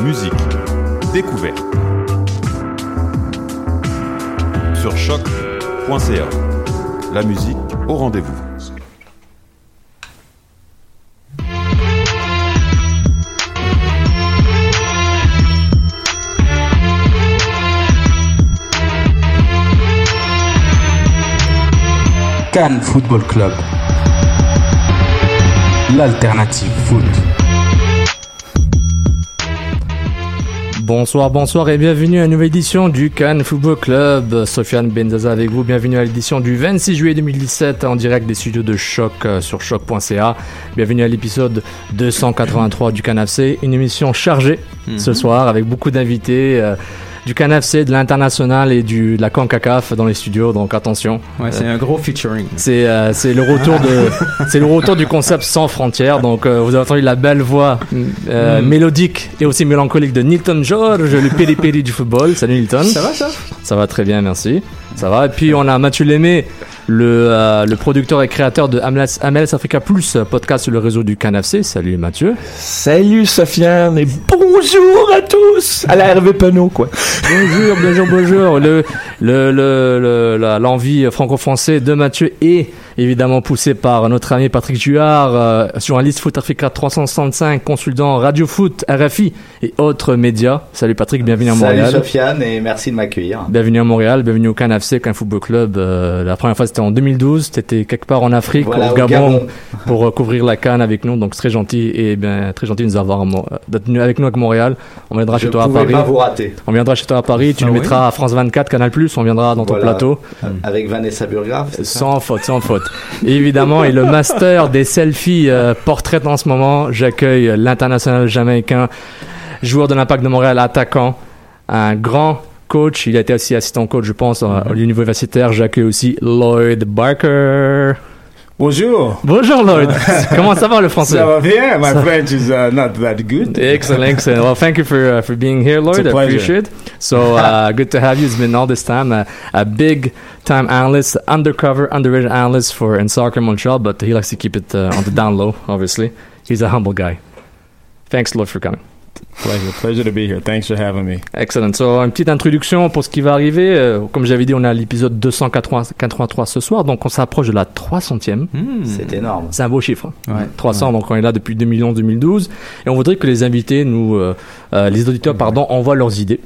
musique, découverte. Sur choc.ca. La musique au rendez-vous. Cannes Football Club. L'alternative foot. Bonsoir, bonsoir et bienvenue à une nouvelle édition du Cannes Football Club. Sofiane Benzaza avec vous. Bienvenue à l'édition du 26 juillet 2017 en direct des studios de Choc euh, sur choc.ca. Bienvenue à l'épisode 283 du Cannes FC. Une émission chargée ce soir avec beaucoup d'invités. euh, du CanFC, de l'international et du, de la CONCACAF dans les studios, donc attention. Ouais, c'est un gros featuring. C'est euh, le retour de c'est le retour du concept sans frontières. Donc euh, vous avez entendu la belle voix euh, Mm. mélodique et aussi mélancolique de Nilton George, le péripéri du football. Salut Nilton. Ça va ça Ça va très bien, merci. Ça va. Et puis on a Mathieu Lémé, le, euh, le producteur et créateur de MLS, MLS Africa Plus, podcast sur le réseau du CanFC. Salut Mathieu. Salut Sofiane et bonjour à tous à la Hervé Penaud quoi. Bonjour, bonjour, bonjour. Le, le, le, l'envie franco-français de Mathieu est évidemment poussée par notre ami Patrick Juard, euh, journaliste Foot Africa 365, consultant Radio Foot, RFI et autres médias. Salut Patrick, bienvenue à Salut Montréal. Sofiane et merci de m'accueillir. Bienvenue à Montréal, bienvenue au Can FC, Can Football Club. Euh, la première fois c'était en 2012, t'étais quelque part en Afrique, Voilà, au au Gabon, pour euh, couvrir la Cannes avec nous. Donc très gentil et bien très gentil de nous avoir d'être avec nous à Montréal. On viendra chez toi à Paris. pas vous rater. On viendra chez toi à Paris, tu Ah nous oui mettras à France 24, Canal+, on viendra dans ton Voilà. plateau. Avec Vanessa ça? Sans faute, sans faute. Évidemment, et le master des selfies euh, portraits en ce moment, j'accueille l'international jamaïcain, joueur de l'Impact de Montréal, attaquant, un grand coach. Il a été aussi assistant coach, je pense, à- au niveau universitaire. J'accueille aussi Lloyd Barker. Bonjour. Bonjour Lloyd. Comment ça va le français? Ça va bien? My French is uh, not that good. Excellent, excellent. Well, thank you for uh, for being here, Lloyd. It's a I appreciate. So uh, good to have you. It's been all this time. Uh, a big time analyst, undercover, underrated analyst for in soccer Montreal, but he likes to keep it uh, on the down low. Obviously, he's a humble guy. Thanks, Lloyd, for coming. Pleasure, pleasure to be here. Thanks for having me. Excellent. So, une petite introduction pour ce qui va arriver. Euh, comme j'avais dit, on est à l'épisode 283 ce soir, donc on s'approche de la 300e. C'est énorme. C'est un beau chiffre. hein. Ouais. 300, donc on est là depuis 2011-2012. Et on voudrait que les invités, nous, euh, euh, les auditeurs, pardon, envoient leurs idées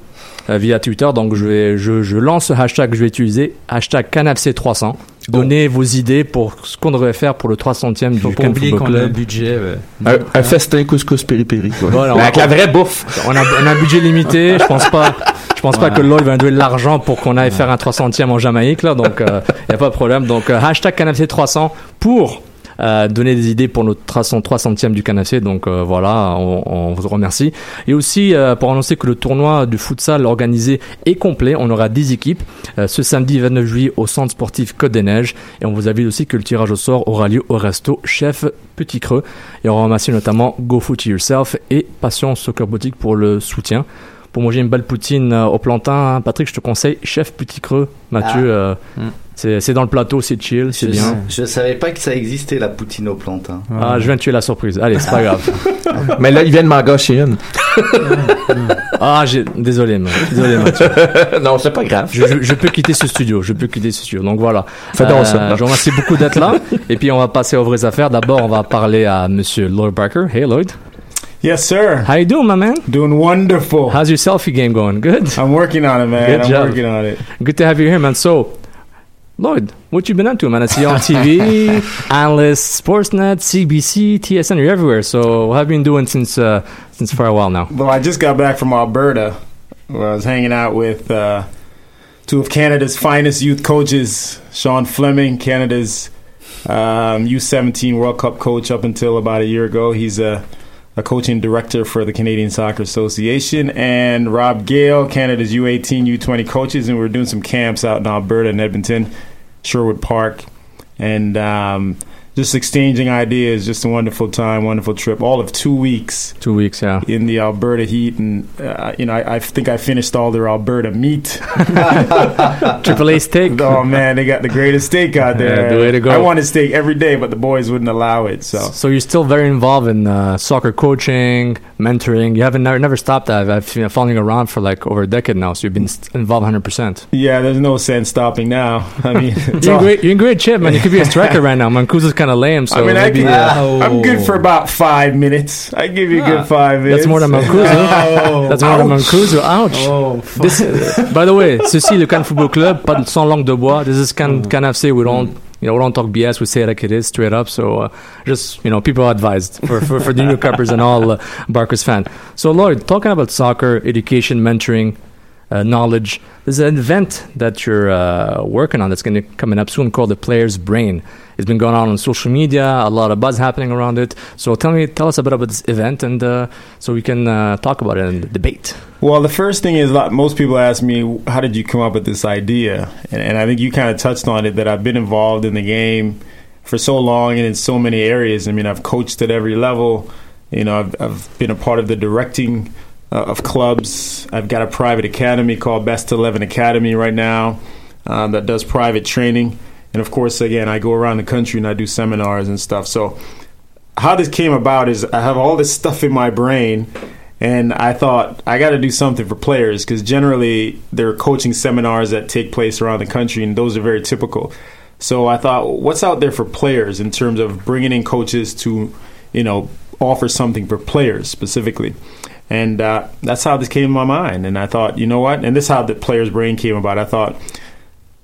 via Twitter. Donc je, vais, je, je lance ce hashtag que je vais utiliser, hashtag CanFC300. Donnez vos idées pour ce qu'on devrait faire pour le 300e Faut du pas Can oublier Football qu'on a un Club. budget. euh, Un, un festin couscous péripéri. Voilà, on Avec la vraie bouffe. On a, on a un budget limité. Je pense pas. Je pense pas que Lloyd va nous donner de l'argent pour qu'on aille faire un 300e en Jamaïque là. Donc il y a pas de problème. Donc euh, hashtag CanFC300 pour euh, donné des idées pour notre 300e du canapé. Donc euh, voilà, on, on, vous remercie. Et aussi euh, pour annoncer que le tournoi du futsal organisé est complet. On aura 10 équipes euh, ce samedi 29 juillet au centre sportif Côte des Neiges. Et on vous invite aussi que le tirage au sort aura lieu au resto Chef Petit Creux. Et on remercie notamment Go Foot Yourself et Passion Soccer Boutique pour le soutien pour manger une belle poutine euh, au plantain, Patrick, je te conseille Chef Petit Creux. Mathieu, Ah. euh, Mm. C'est dans le plateau, c'est chill, c'est Je, bien. je savais pas que ça existait la poutine au plantain. Ah, je viens de tuer la surprise. Allez, c'est pas grave. Mais là, il vient de m'en gâcher une. Ah, désolé, man. désolé, Mathieu. non, c'est pas grave. Je, je- je peux quitter ce studio, je peux quitter ce studio. Donc voilà. Fais donc ça. Je vous remercie beaucoup d'être là. Et puis on va passer aux vraies affaires. D'abord, on va parler à Monsieur Lloyd Barker. Hey Lloyd. Yes, sir. How you doing, my man? Doing wonderful. How's your selfie game going? Good. I'm working on it, man. Good I'm job. working on it. Good to have you here, man. So, Lloyd, what you been up to, man? I see you on TV, analyst, Sportsnet, CBC, TSN. You're everywhere. So, what have you been doing since uh, since for a while now? Well, I just got back from Alberta, where I was hanging out with uh, two of Canada's finest youth coaches, Sean Fleming, Canada's um, U17 World Cup coach up until about a year ago. He's a, a coaching director for the Canadian Soccer Association, and Rob Gale, Canada's U18, U20 coaches, and we are doing some camps out in Alberta and Edmonton, Sherwood Park, and um, just exchanging ideas. Just a wonderful time, wonderful trip. All of two weeks Two weeks, yeah. in the Alberta heat, and uh, you know, I, I think I finished all their Alberta meat. Triple A steak. oh man, they got the greatest steak out there. Yeah, the way to go. I wanted steak every day, but the boys wouldn't allow it. So So you're still very involved in uh, soccer coaching, mentoring. You haven't never, never stopped. I've, I've been following around for like over a decade now. So you've been involved 100. percent yeah, there's no sense stopping now. I mean, You're in great. You're in great shape, man. You could be a striker right now. Mancuso's kind of lame. So I mean, I can, uh, I'm good for about five minutes. I give you a good five minutes. that's more than Mancuso. That's more than Ouch. Mancuso. Ouch. This, by the way, ceci le Can Football Club, pas de- sans langue de bois. This is Can Can FC. We don't. You know, we don't talk BS. We say it like it is, straight up. So, uh, just you know, people are advised for, for, for the newcomers and all uh, Barkers fan. So, Lloyd, talking about soccer, education, mentoring, uh, knowledge. There's an event that you're uh, working on that's going to coming up soon called the Player's Brain. It's been going on on social media, a lot of buzz happening around it. So tell me, tell us a bit about this event, and uh, so we can uh, talk about it and debate. Well, the first thing is, like, most people ask me, how did you come up with this idea? And, and I think you kind of touched on it that I've been involved in the game for so long and in so many areas. I mean, I've coached at every level. You know, I've, I've been a part of the directing uh, of clubs. I've got a private academy called Best 11 Academy right now um, that does private training. And of course, again, I go around the country and I do seminars and stuff. So, how this came about is I have all this stuff in my brain, and I thought I got to do something for players because generally there are coaching seminars that take place around the country, and those are very typical. So I thought, what's out there for players in terms of bringing in coaches to, you know, offer something for players specifically. And uh, that's how this came to my mind. And I thought, you know what? And this is how the player's brain came about. I thought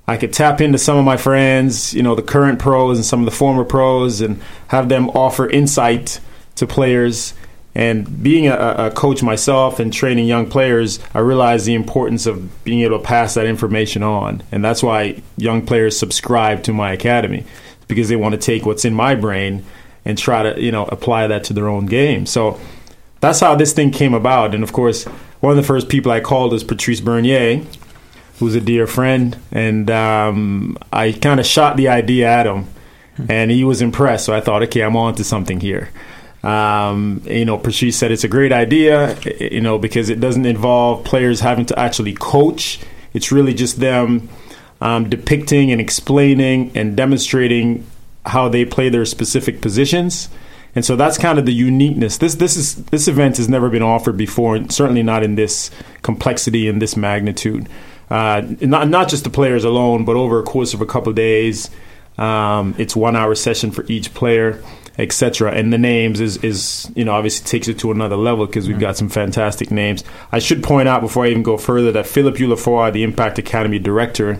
I could tap into some of my friends, you know, the current pros and some of the former pros, and have them offer insight to players. And being a, a coach myself and training young players, I realized the importance of being able to pass that information on. And that's why young players subscribe to my academy because they want to take what's in my brain and try to, you know, apply that to their own game. So that's how this thing came about. And of course, one of the first people I called was Patrice Bernier, who's a dear friend, and um, I kind of shot the idea at him, and he was impressed. So I thought, okay, I'm on to something here. Um, you know, Patrice said it's a great idea, you know, because it doesn't involve players having to actually coach. It's really just them um, depicting and explaining and demonstrating how they play their specific positions. And so that's kind of the uniqueness. This this is this event has never been offered before, and certainly not in this complexity and this magnitude. Uh, not not just the players alone, but over a course of a couple of days. Um, it's one hour session for each player, etc. And the names is is you know obviously takes it to another level because we've got some fantastic names. I should point out before I even go further that Philippe Eullaffroy, the Impact Academy director,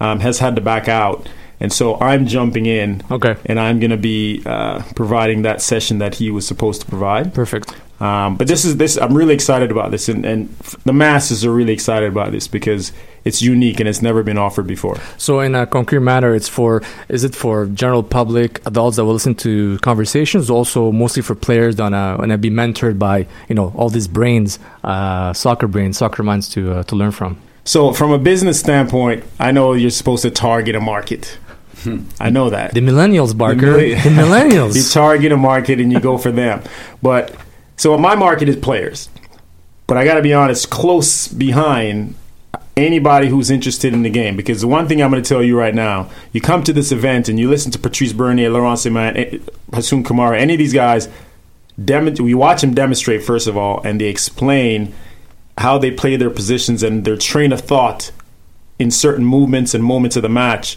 um, has had to back out. And so I'm jumping in, Okay. and I'm going to be uh, providing that session that he was supposed to provide. Perfect. Um, but this is this. I'm really excited about this, and, and the masses are really excited about this because it's unique and it's never been offered before. So, in a concrete matter, it's for is it for general public adults that will listen to conversations, also mostly for players that wanna, wanna be mentored by you know all these brains, uh, soccer brains, soccer minds to uh, to learn from. So, from a business standpoint, I know you're supposed to target a market. I know that. The millennials, Barker. The The, millennials. you target a market and you go for them. But so my market is players. But I got to be honest, close behind anybody who's interested in the game. Because the one thing I'm going to tell you right now, you come to this event and you listen to Patrice Bernier, Laurent Ciman, eh, Hassoun Camara, any of these guys. Dem- we watch them demonstrate first of all, and they explain how they play their positions and their train of thought in certain movements and moments of the match.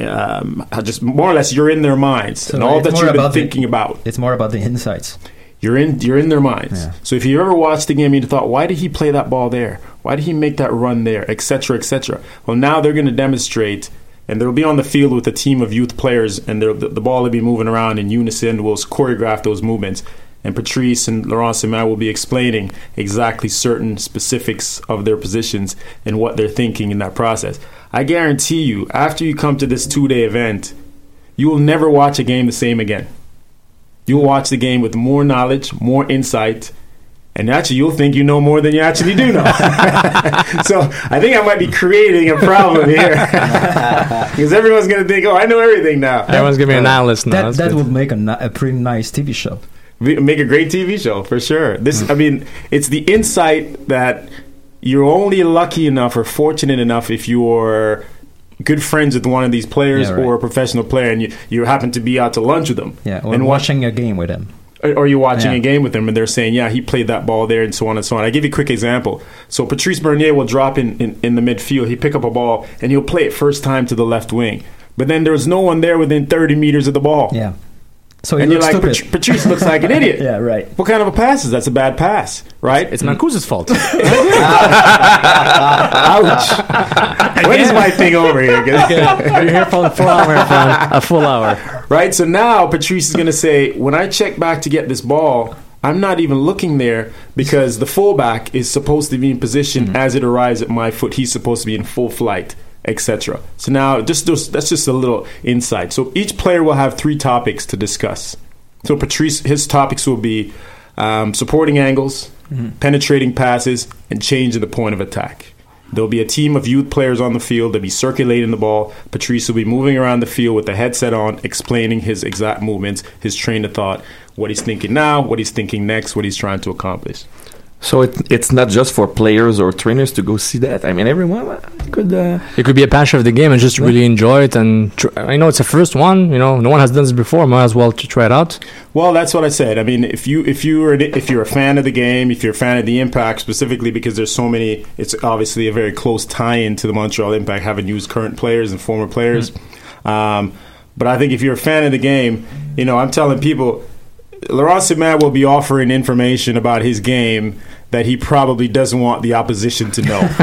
Um, just more or less, you're in their minds So and all that you've been about the- thinking about. It's more about the insights. You're in you're in their minds. Yeah. So if you ever watched the game, you thought, why did he play that ball there? Why did he make that run there, etc., etc. Well, now they're going to demonstrate, and they'll be on the field with a team of youth players, and the, the ball will be moving around in unison. We'll choreograph those movements, and Patrice and Laurent Ciman will be explaining exactly certain specifics of their positions and what they're thinking in that process. I guarantee you, after you come to this two day event, you will never watch a game the same again. You'll watch the game with more knowledge, more insight, and actually you'll think you know more than you actually do know. so I think I might be creating a problem here because everyone's going to think, "Oh, I know everything now." Everyone's giving me an uh, analyst now. That That's that good. would make a, a pretty nice TV show. Make a great TV show for sure. This. I mean, it's the insight that you're only lucky enough or fortunate enough if you're good friends with one of these players Yeah, right. or a professional player, and you, you happen to be out to lunch with them. Yeah, or and watch watching a game with him. or, or you're watching Yeah. a game with them and they're saying, yeah, he played that ball there and so on and so on. I give you a quick example. So Patrice Bernier will drop in, in, in the midfield. He pick up a ball and he'll play it first time to the left wing. But then there's no one there within 30 meters of the ball. Yeah. So he and you're like, stupid. Patrice looks like an idiot. yeah, right. What kind of a pass is that? That's a bad pass, right? It's Mancuso's fault. Ouch. when is my thing over here? You're here for a full hour, man. A full hour. Right? So now Patrice is going to say, when I check back to get this ball, I'm not even looking there because the fullback is supposed to be in position mm-hmm. as it arrives at my foot. He's supposed to be in full flight, etc. So now, just those, that's just a little insight. So each player will have three topics to discuss. So Patrice, his topics will be um, supporting angles, penetrating passes, and changing the point of attack. There'll be a team of youth players on the field. They'll be circulating the ball. Patrice will be moving around the field with the headset on, explaining his exact movements, his train of thought, what he's thinking now, what he's thinking next, what he's trying to accomplish. So it, it's not just for players or trainers to go see that. I mean, everyone uh, could. Uh, It could be a passion of the game and just really enjoy it. And tr- I know it's a first one. You know, no one has done this before. Might as well to try it out. Well, that's what I said. I mean, if you if you are if you're a fan of the game, if you're a fan of the Impact specifically, because there's so many, it's obviously a very close tie-in to the Montreal Impact, having used current players and former players. Um, but I think if you're a fan of the game, you know, I'm telling people, Laurent Ciman will be offering information about his game that he probably doesn't want the opposition to know.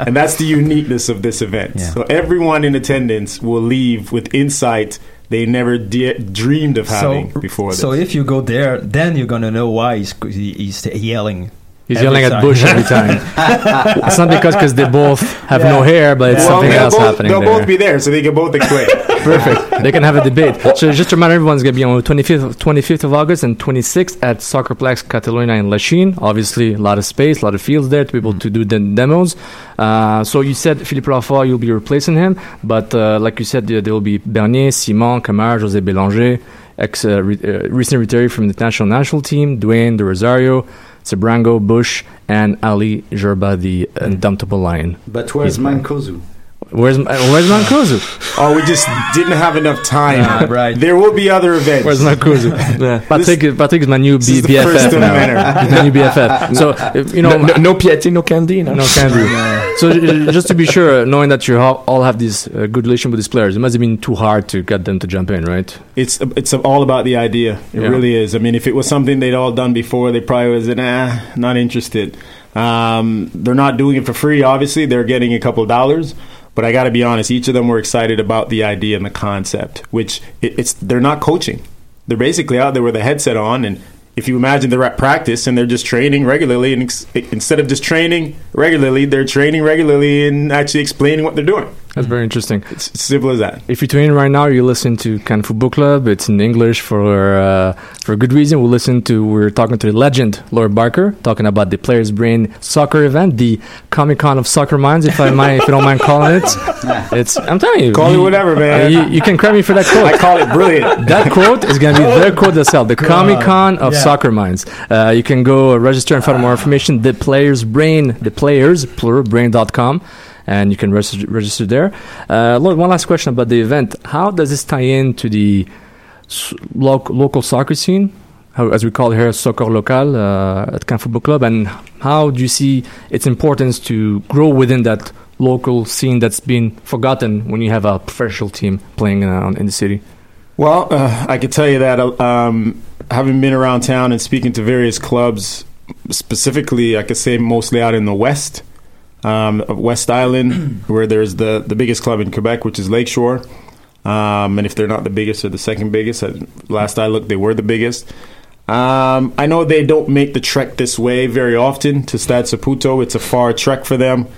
and that's the uniqueness of this event. Yeah. So everyone in attendance will leave with insight they never de- dreamed of having before this. So if you go there, then you're gonna know why he's he's yelling. He's every yelling at. Bush every time. it's not because because they both have no hair, but it's Well, something they'll else both, happening They'll there. both be there, so they can both explain. Perfect. They can have a debate. So just to remind everyone, it's going to be on the 25th, 25th of August and 26th at Soccerplex Catalogna in Lachine. Obviously, a lot of space, a lot of fields there to be able to do the demos. Uh, so you said Philippe Lafort, you'll be replacing him. But uh, like you said, there there will be Bernier, Ciman, Camara, Josée Bélanger, ex, uh, re- uh, recently retired from the national national team, Dwayne De Rosario, Sabrango, Bush, and Ali Gerba, the indomitable lion. But where's Mancuso? Where's, uh, where's Mancuso? oh, we just didn't have enough time. Right. There will be other events. Where's Mancuso? Patrick, Patrick is my new this is B- the first BFF of now. He's my new BFF. So, if, you know, no, no, no Piatti, no Candy. No, no candy. So, uh, just to be sure, knowing that you all all have this uh, good relation with these players, it must have been too hard to get them to jump in, right? It's it's all about the idea. It Yeah. really is. I mean, if it was something they'd all done before, they probably was nah, not interested. Um, they're not doing it for free. Obviously, they're getting a couple of dollars. But I got to be honest. Each of them were excited about the idea and the concept. Which it, it's they're not coaching. They're basically out there with a headset on and if you imagine they're at practice and they're just training regularly, and ex- instead of just training regularly, they're training regularly and actually explaining what they're doing. That's very interesting. It's simple as that. If you're tuning in right now, you listen to Can Football Club. It's in English for uh, for a good reason. We listen to we're talking to the legend Lord Barker, talking about the Players Brain soccer event, the Comic Con of soccer minds, if I mind, if you don't mind calling it. It's I'm telling you, Call it whatever, man. uh, you, you can credit me for that quote. I call it brilliant. That quote is going to be their quote themselves. The Comic Con of Yeah. Soccer Minds. Uh, you can go uh, register and find more information. The Players Brain, the Players, plural, brain.com. And you can register, register there. Uh, one last question about the event. How does this tie in to the loc- local soccer scene? How, as we call it here, soccer local uh, at Can Football Club. And how do you see its importance to grow within that local scene that's been forgotten when you have a professional team playing uh, in the city? Well, uh, I can tell you that uh, um, having been around town and speaking to various clubs, specifically, I could say mostly out in the west, um, of West Island, where there's the, the biggest club in Quebec, which is Lakeshore. Um, and if they're not the biggest, they're the second biggest. Last I looked, they were the biggest. Um, I know they don't make the trek this way very often to Stade Saputo. It's a far trek for them.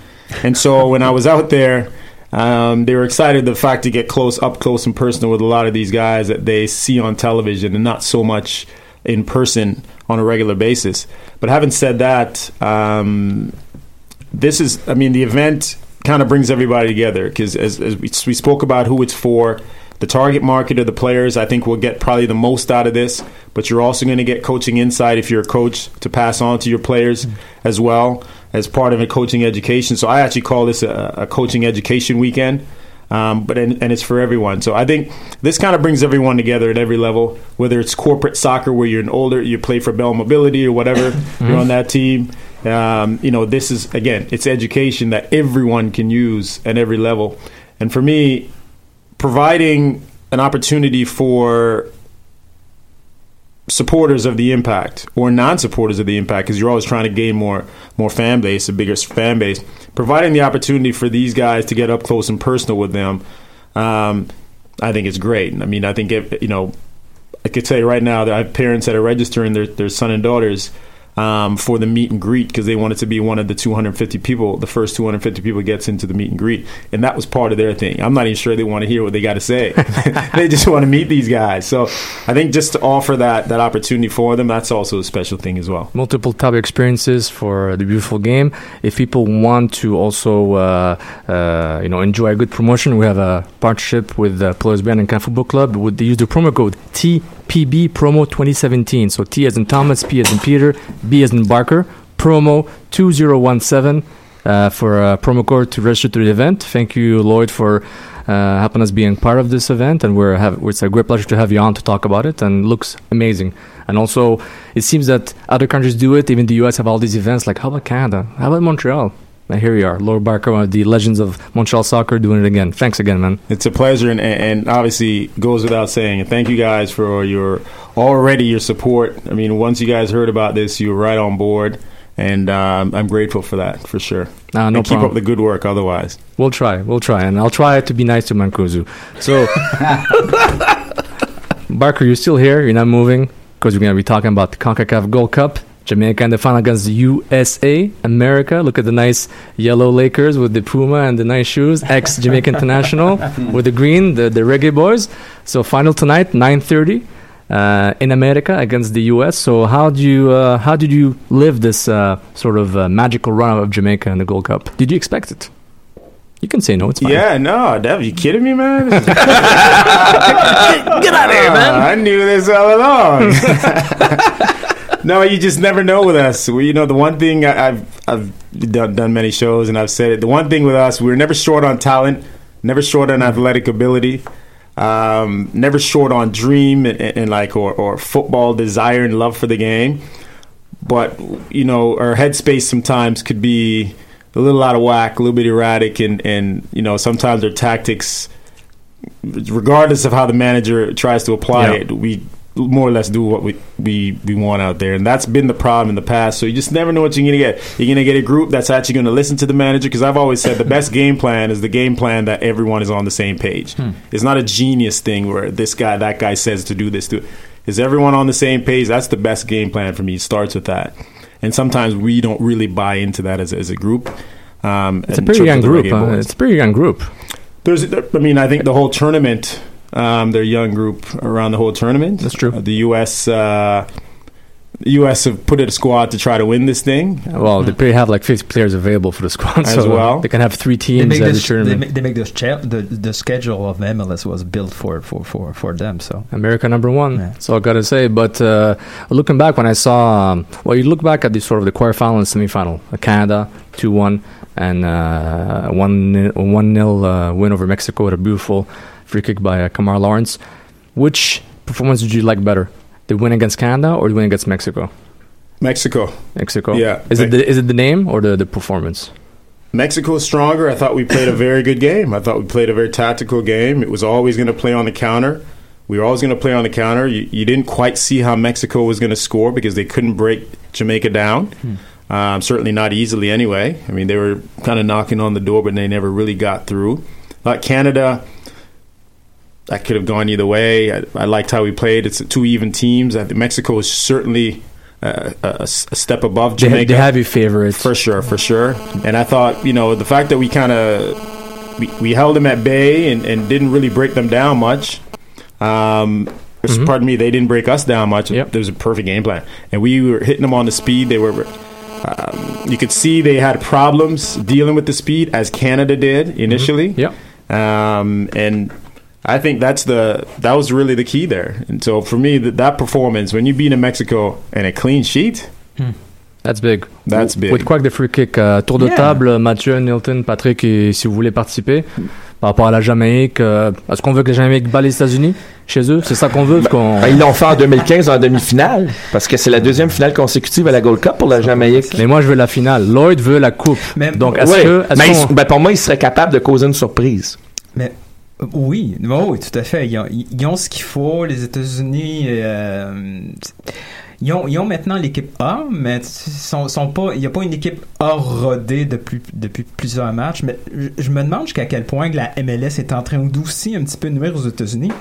And so when I was out there, um, they were excited the fact to get close, up close and personal with a lot of these guys that they see on television and not so much in person on a regular basis. But having said that, um, this is, I mean, the event kind of brings everybody together because as, as we, we spoke about who it's for, the target market of the players, I think will get probably the most out of this. But you're also going to get coaching insight if you're a coach to pass on to your players as well as part of a coaching education. So I actually call this a, a coaching education weekend. Um, but and, and it's for everyone. So I think this kind of brings everyone together at every level, whether it's corporate soccer where you're an older, you play for Bell Mobility or whatever, you're on that team. Um, you know, this is again, it's education that everyone can use at every level. And for me, providing an opportunity for supporters of the impact or non-supporters of the impact because you're always trying to gain more more fan base a bigger fan base providing the opportunity for these guys to get up close and personal with them um, i think it's great i mean i think if, you know i could tell you right now that i have parents that are registering their, their son and daughters um, for the meet and greet because they wanted to be one of the 250 people. The first 250 people gets into the meet and greet, and that was part of their thing. I'm not even sure they want to hear what they got to say. they just want to meet these guys. So I think just to offer that that opportunity for them, that's also a special thing as well. multiple of experiences for the beautiful game. If people want to also, uh, uh, you know, enjoy a good promotion, we have a partnership with uh, Players Brain and Can Football Club. With they use the promo code TPB Promo 2017. So T as in Thomas, P as in Peter, B as in Barker. Promo 2017 uh, for a promo code to register to the event. Thank you, Lloyd, for uh, helping us being part of this event, and we're have, it's a great pleasure to have you on to talk about it. And looks amazing. And also, it seems that other countries do it. Even the U.S. have all these events. Like, how about Canada? How about Montreal? And here we are, Lord Barker, of the legends of Montreal soccer, doing it again. Thanks again, man. It's a pleasure, and, and obviously goes without saying. And thank you guys for your already your support. I mean, once you guys heard about this, you were right on board, and um, I'm grateful for that for sure. Uh, no and keep problem. up the good work. Otherwise, We'll try. We'll try, and I'll try to be nice to Mancuso. So, Barker, you're still here. You're not moving because we're gonna be talking about the Concacaf Gold Cup. Jamaica in the final against USA, America. Look at the nice yellow Lakers with the Puma and the nice shoes. Ex Jamaica International with the green, the, the reggae boys. So final tonight, 9:30 uh, in America against the US. So how do you uh, how did you live this uh, sort of uh, magical run of Jamaica in the Gold Cup? Did you expect it? You can say no. It's fine. yeah, no, Dev, you kidding me, man? Get out of here, man. I knew this all along. no, you just never know with us. We, you know, the one thing I, I've I've done, done many shows and I've said it. The one thing with us, we're never short on talent, never short on athletic ability, um, never short on dream and, and like or, or football desire and love for the game. But you know, our headspace sometimes could be a little out of whack, a little bit erratic, and and you know sometimes our tactics, regardless of how the manager tries to apply Yeah. it, we more or less do what we, we we want out there, and that's been the problem in the past. So you just never know what you're gonna get. You're gonna get a group that's actually gonna listen to the manager because I've always said the best game plan is the game plan that everyone is on the same page. It's not a genius thing where this guy that guy says to do this. To Is everyone on the same page? That's the best game plan for me. Starts with that, and sometimes we don't really buy into that as, as a group. Um, It's a in pretty terms young group. It's a pretty young group. There's, I mean, I think the whole tournament, um, their young group around the whole tournament. That's true. Uh, the U.S. Uh, the U.S. have put a squad to try to win this thing. Well, they probably have like 50 players available for the squad, As so well. they can have three They teams make, every this, they, tournament. make, they make this cha- the the schedule of MLS was built for for for, for them. So America number one. Yeah. So I gotta say, but uh, looking back when I saw, um, well, you look back at the sort of the quarterfinal and semifinal, uh, Canada two one and uh, one one nil uh, win over Mexico with a beautiful free kick by uh, Kemar Lawrence. Which performance did you like better, the win against Canada or the win against Mexico? Mexico. Mexico. Yeah. Is it the, is it the name or the the performance? Mexico is stronger. I thought we played a very good game. I thought we played a very tactical game. It was always going to play on the counter. We were always going to play on the counter. You, you didn't quite see how Mexico was going to score because they couldn't break Jamaica down. Um, certainly not easily, anyway. I mean, they were kind of knocking on the door, but they never really got through. Like Canada, that could have gone either way. I, I liked how we played. It's two even teams. I think Mexico is certainly uh, a, a step above They, Jamaica. they have your favorite. For sure, for sure. And I thought, you know, the fact that we kind of we, we held them at bay and, and didn't really break them down much. Um, Mhm. Pardon me, they didn't break us down much. Yep. There was a perfect game plan, and we were hitting them on the speed. They were. Um, you could see they had problems dealing with the speed, as Canada did initially. Yep. Um, and I think that's the that was really the key there. And so for me, that, that performance when you beat in Mexico and a clean sheet, That's big. That's big. With quoi que des free kicks. euh, tour de Yeah. table, Mathieu, Nilton, Patrick, et si vous voulez participer. Par rapport à la Jamaïque, euh, est-ce qu'on veut que la Jamaïque bat les États-Unis chez eux? C'est ça qu'on veut parce qu'on- Ben, ils l'ont fait en 2015 en demi-finale, parce que c'est la deuxième finale consécutive à la Gold Cup pour la Jamaïque. Mais moi, je veux la finale. Lloyd veut la coupe. Donc, est-ce Ouais. que. est-ce Mais qu'on- ils- ben, pour moi, ils seraient capables de causer une surprise. Mais oui, oui, tout à fait. Ils ont, ce qu'il faut. Les États-Unis, euh, ils, ont, maintenant l'équipe A, mais sont, sont pas, il n'y a pas une équipe A rodée depuis, plusieurs matchs. Mais je, me demande jusqu'à quel point la MLS est en train d'adoucir un petit peu nuire aux États-Unis.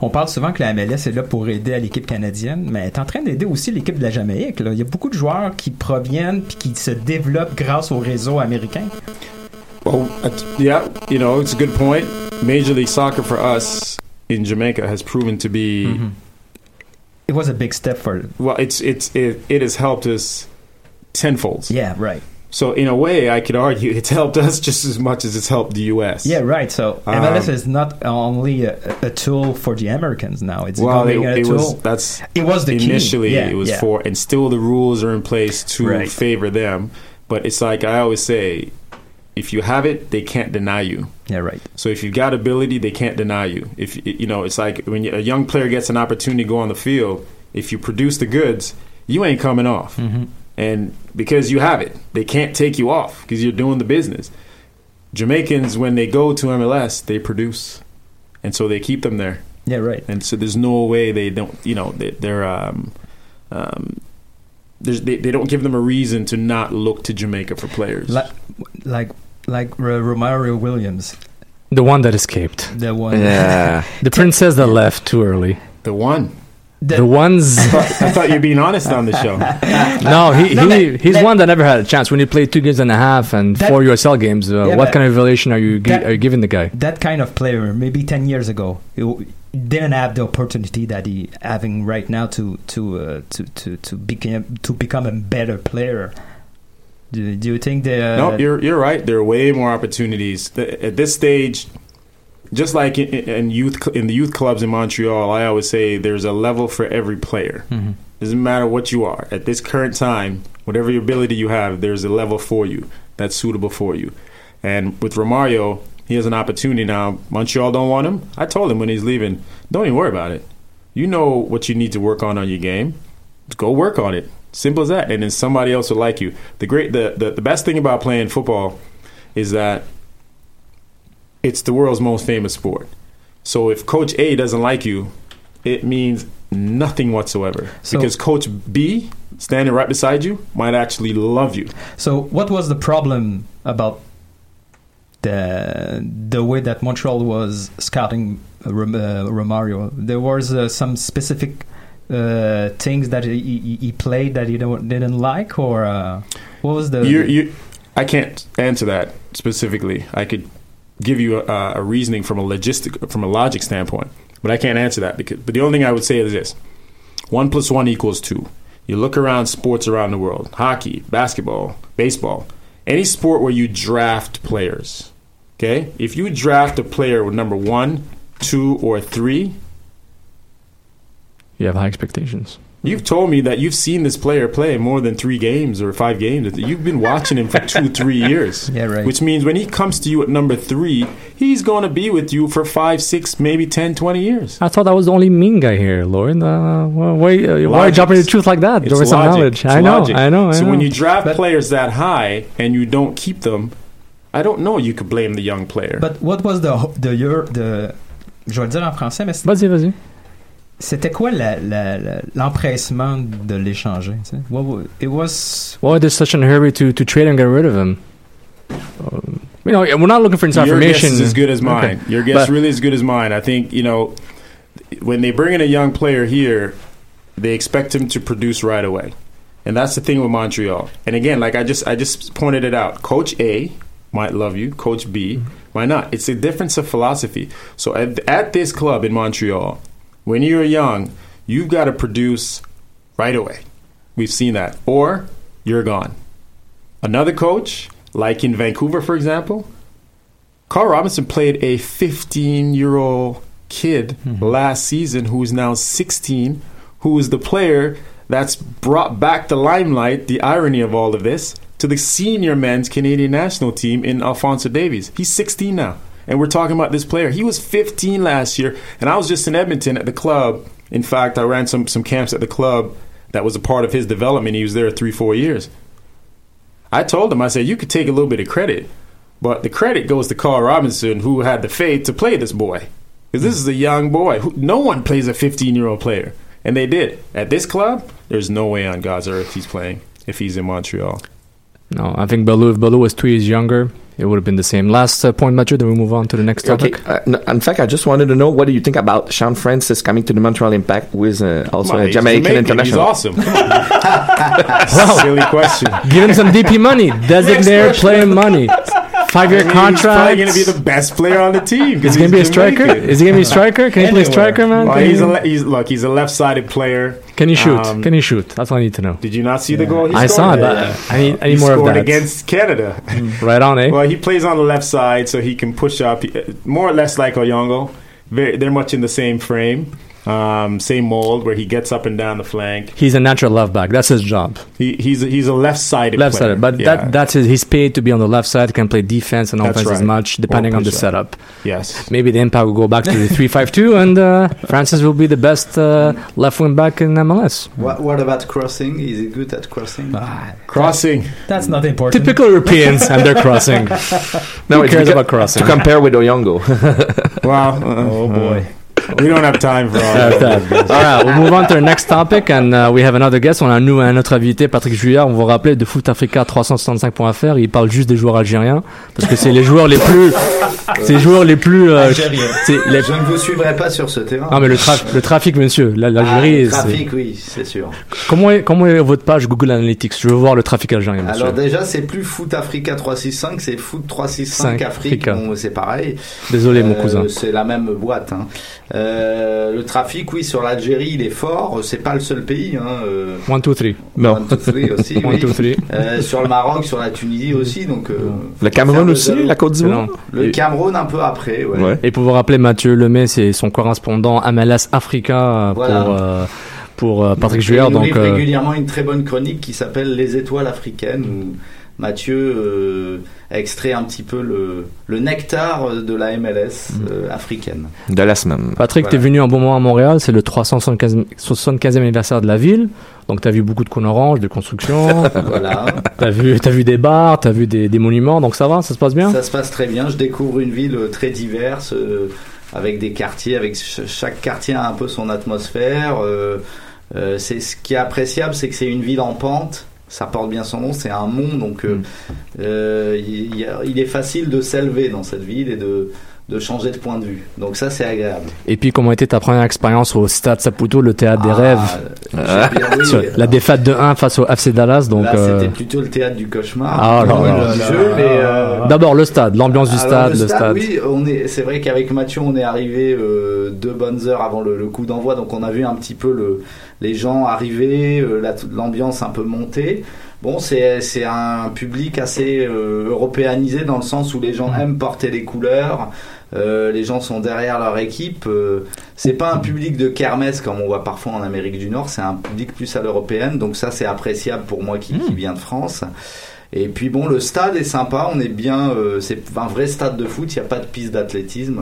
On parle souvent que la MLS est là pour aider à l'équipe canadienne, mais elle est en train d'aider aussi l'équipe de la Jamaïque. Il y a beaucoup de joueurs qui proviennent puis qui se développent grâce au réseau américain. Well, yeah, you know, it's a good point. Major League Soccer for us in Jamaica has proven to be It was a big step for well. It's it's it, it has helped us tenfold. yeah, right. So in a way, I could argue it's helped us just as much as it's helped the U.S. Yeah, right. So Um, MLS is not only a, a tool for the Americans now. It's Well, it, a it tool. was that's it was the key. initially Yeah, it was yeah. for, and still the rules are in place to Right. favor them. But it's like I always say, if you have it, they can't deny you. Yeah, right. So if you've got ability, they can't deny you. If you know, it's like when a young player gets an opportunity to go on the field. If you produce the goods, you ain't coming off, Mm-hmm. and because you have it, they can't take you off because you're doing the business. Jamaicans, when they go to MLS, they produce, and so they keep them there. Yeah, right. And so there's no way they don't, you know, they, they're um, um, they they don't give them a reason to not look to Jamaica for players. Like, like, like Romario Williams, The one that escaped. the one. Yeah. The princess that left too early. the one. The- The ones. I thought you're being honest on the show. no, he, No, he but- he's but- one that never had a chance. When you play two games and a half and That- four USL games, uh, Yeah, what kind of evaluation are you gi- that- are you giving the guy? that kind of player, maybe ten years ago, he w- didn't have the opportunity that he having right now to to uh, to to to become to become a better player. Do, do you think the uh, no, you're you're right. There are way more opportunities at this stage. Just like in, in youth in the youth clubs in Montreal, I always say there's a level for every player. Mhm. Doesn't matter what you are at this current time, whatever your ability you have, there's a level for you that's suitable for you. And with Romario, he has an opportunity now. Montreal don't want him. I told him when he's leaving, don't even worry about it. You know what you need to work on on your game. Go work on it. Simple as that. And then somebody else will like you. The great, the, the, the best thing about playing football is that it's the world's most famous sport. So if Coach A doesn't like you, it means nothing whatsoever. So- because Coach B, standing right beside you, might actually love you. So, what was the problem about the the way that Montreal was scouting uh, Romario. There was uh, some specific uh, things that he, he, he played that you don't, didn't like, or uh, what was the? you you I can't answer that specifically. I could give you a, a reasoning from a logistic from a logic standpoint, but I can't answer that because. But the only thing I would say is this: one plus one equals two. You look around sports around the world: hockey, basketball, baseball, any sport where you draft players. Okay, if you draft a player with number one, two, or three, You have high expectations. You've told me that you've seen this player play more than three games or five games. You've been watching him for two, three years. Yeah, right. Which means when he comes to you at number three, he's going to be with you for five, six, maybe 10, 20 years. I thought I was the only mean guy here, Lauren. Uh, why, why, uh, why are you dropping the truth like that? It's There was some knowledge. I know. I know, I so when you draft But- players that high and you don't keep them, I don't know. You could blame the young player. But what was the the year the je vais le dire en français, mais c'est- Vas-y, vas-y. c'était quoi la- la- la- l'empressement de l'échanger? tu sais? What wa- it was Why there's such a hurry to, to trade and get rid of him? Um, you know, we're not looking for inside Your guess is as good as mine. Okay. Your guess But- really as good as mine. I think you know when they bring in a young player here, they expect him to produce right away, and that's the thing with Montreal. And again, like I just I just pointed it out. Coach A might love you. Coach B Mm-hmm. might not. It's a difference of philosophy. So at, at this club in Montreal, when you're young, you've got to produce right away. We've seen that, or you're gone. Another coach, like in Vancouver, for example, Carl Robinson played a 15 year old kid last season who is now 16, who is the player that's brought back the limelight, the irony of all of this, to the senior men's Canadian national team in Alfonso Davies. He's 16 now. And we're talking about this player. He was 15 last year, and I was just in Edmonton at the club. In fact, I ran some, some camps at the club that was a part of his development. He was there three, four years. I told him, I said, you could take a little bit of credit, but the credit goes to Carl Robinson, who had the faith to play this boy. Because this is a young boy. Who, no one plays a 15 year old player. And they did. At this club, there's no way on God's earth he's playing if he's in Montreal. No, I think Ballou, if Ballou was two years younger, it would have been the same. Last uh, point, Mathieu, then we move on to the next Okay. topic. Uh, no, in fact, I just wanted to know what do you think about Shaun Francis coming to the Montreal Impact with uh, also Come on, a Jamaican Jamaican, international? He's awesome. Silly question. Give him some DP money. Designated player money. Five year I mean, He's probably going to be the best player on the team. Is he gonna be a striker? Is he gonna be a striker? Can he play striker, man? Well, he's he- a le- he's, look, he's a left sided player. Can he shoot? Um, Can he shoot? That's what I need to know. Did you not see the goal? He I saw it, but I need, I He need more of scored that. against Canada. right on, eh? Well, he plays on the left side, so he can push up, more or less like Oyongo. Very, they're much in the same frame, um, same mold, where he gets up and down the flank. He's a natural left back. That's his job. He, he's a, he's a left-sided Left player. sided. But Yeah. that that's his, he's paid to be on the left side, can play defense and That's offense as much, depending on the push up. setup. yes. Maybe the impact will go back to the 3 5 2, and uh, Francis will be the best uh, left wing back in MLS. What, what about crossing? Is he good at crossing? Ah, Crossing. that's not important. Typical Europeans and their crossing. No, Who it's cares about crossing? To compare with Oyongo. Wow. uh, Oh boy. We don't have time for all that. All right, we'll move on to our next topic, and uh, we have another guest. On a nous un autre invité, Patrick Juillard. On vous rappeler de Foot Africa 365.fr. Il parle juste des joueurs algériens parce que c'est les joueurs les plus, c'est les joueurs les plus. euh, les- Je ne vous suivrai pas sur ce terrain. Non mais le, traf- le trafic, monsieur. Ah, L'Algérie. le trafic, oui, c'est sûr. comment est comment est votre page Google Analytics? Je veux voir le trafic algérien, monsieur. Alors déjà, c'est plus Foot Africa 365, c'est Foot 365 Cinq, Afrique. Africa. Bon, c'est pareil. Désolé, mon Euh, cousin. C'est la même boîte. Hein. Euh, le trafic, oui, sur l'Algérie, il est fort. C'est pas le seul pays. Hein. Euh, One, two, three. One, two, three aussi. One, oui. two, three. Euh, sur le Maroc, sur la Tunisie aussi. Donc, euh, Le Cameroun aussi, la Côte d'Ivoire. Le Et- Cameroun un peu après. Ouais. Ouais. Et pour vous rappeler, Mathieu Lemay, c'est son correspondant MLS Africa euh, Voilà. pour, euh, pour euh, Patrick Juillard. Donc, euh, régulièrement une très bonne chronique qui s'appelle Les étoiles africaines où Mathieu euh, extrait un petit peu le, le nectar de la MLS Mm. euh, africaine. De la semaine. Patrick, Voilà. t'es venu un bon moment à Montréal, c'est le 375e 75e anniversaire de la ville. Donc t'as vu beaucoup de cônes oranges, de construction, Voilà. t'as vu, t'as vu des bars, t'as vu des, des monuments, donc ça va, ça se passe bien? Ça se passe très bien. Je découvre une ville très diverse, euh, avec des quartiers, avec ch- chaque quartier a un peu son atmosphère. euh, euh, c'est ce qui est appréciable, c'est que c'est une ville en pente. Ça porte bien son nom, c'est un mont, donc euh, euh, il, est facile de s'élever dans cette ville et de de changer de point de vue. Donc ça, c'est agréable. Et puis, comment était ta première expérience au Stade Saputo, le théâtre des Ah, rêves euh, oui, La défaite de 1 face au FC Dallas. Donc, c'était plutôt le théâtre du cauchemar. Ah, euh, D'abord le stade, l'ambiance du stade, le le stade. Oui, on est. C'est vrai qu'avec Mathieu, on est arrivé deux bonnes heures avant le, le coup d'envoi, donc on a vu un petit peu le, les gens arriver, euh, la- l'ambiance un peu monter. Bon, c'est c'est un public assez euh, européanisé dans le sens où les gens aiment porter les couleurs. euh, les gens sont derrière leur équipe. euh, c'est pas un public de kermesse comme on voit parfois en Amérique du Nord. C'est un public plus à l'européenne. Donc ça, c'est appréciable pour moi qui, qui viens de France. Et puis bon, le stade est sympa, on est bien, euh, c'est un vrai stade de foot, il n'y a pas de piste d'athlétisme,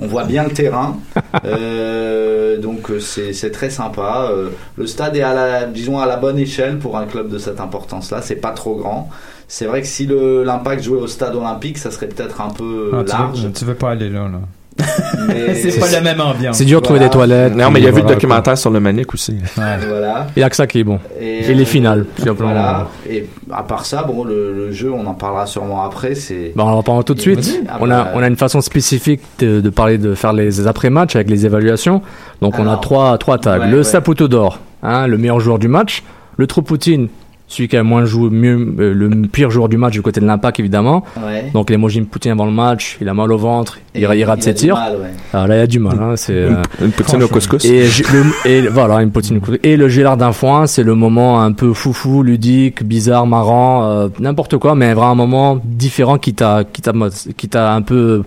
on voit bien le terrain, Euh, donc euh, c'est très sympa. Euh, le stade est à la, disons à la bonne échelle pour un club de cette importance-là, c'est pas trop grand. C'est vrai que si l'impact jouait au stade olympique, ça serait peut-être un peu Ah, tu, large. veux, tu veux pas aller là, là. c'est pas la même ambiance. C'est dur de trouver des toilettes. Non, mais il y a vu le documentaire sur le Manic aussi. Voilà. Il y a que ça qui est bon. Et, les finales, tout simplement. Voilà. Et à part ça, bon, le, le jeu, on en parlera sûrement après. C'est Bon, on en parle tout de suite. Ah, On a, bah, on a une façon spécifique de, de parler, de faire les après-matchs avec les évaluations. Donc, on a trois, trois tags. ouais, le ouais. Saputo d'or, hein, le meilleur joueur du match. Le Tropoutine, celui qui a moins joué, mieux, euh, le pire joueur du match du côté de l'impact, évidemment. Ouais. Donc, l'emoji Poutine avant le match, il a mal au ventre, il, il rate il ses a du tirs. mal, ouais. Alors là, il y a du mal. Hein, c'est, euh, Une poutine au couscous. et, le- et voilà, une poutine au couscous. Et le Gélard d'un foin, c'est le moment un peu foufou, ludique, bizarre, marrant, euh, n'importe quoi, mais vraiment un moment différent qui t'a, qui t'a, qui t'a un peu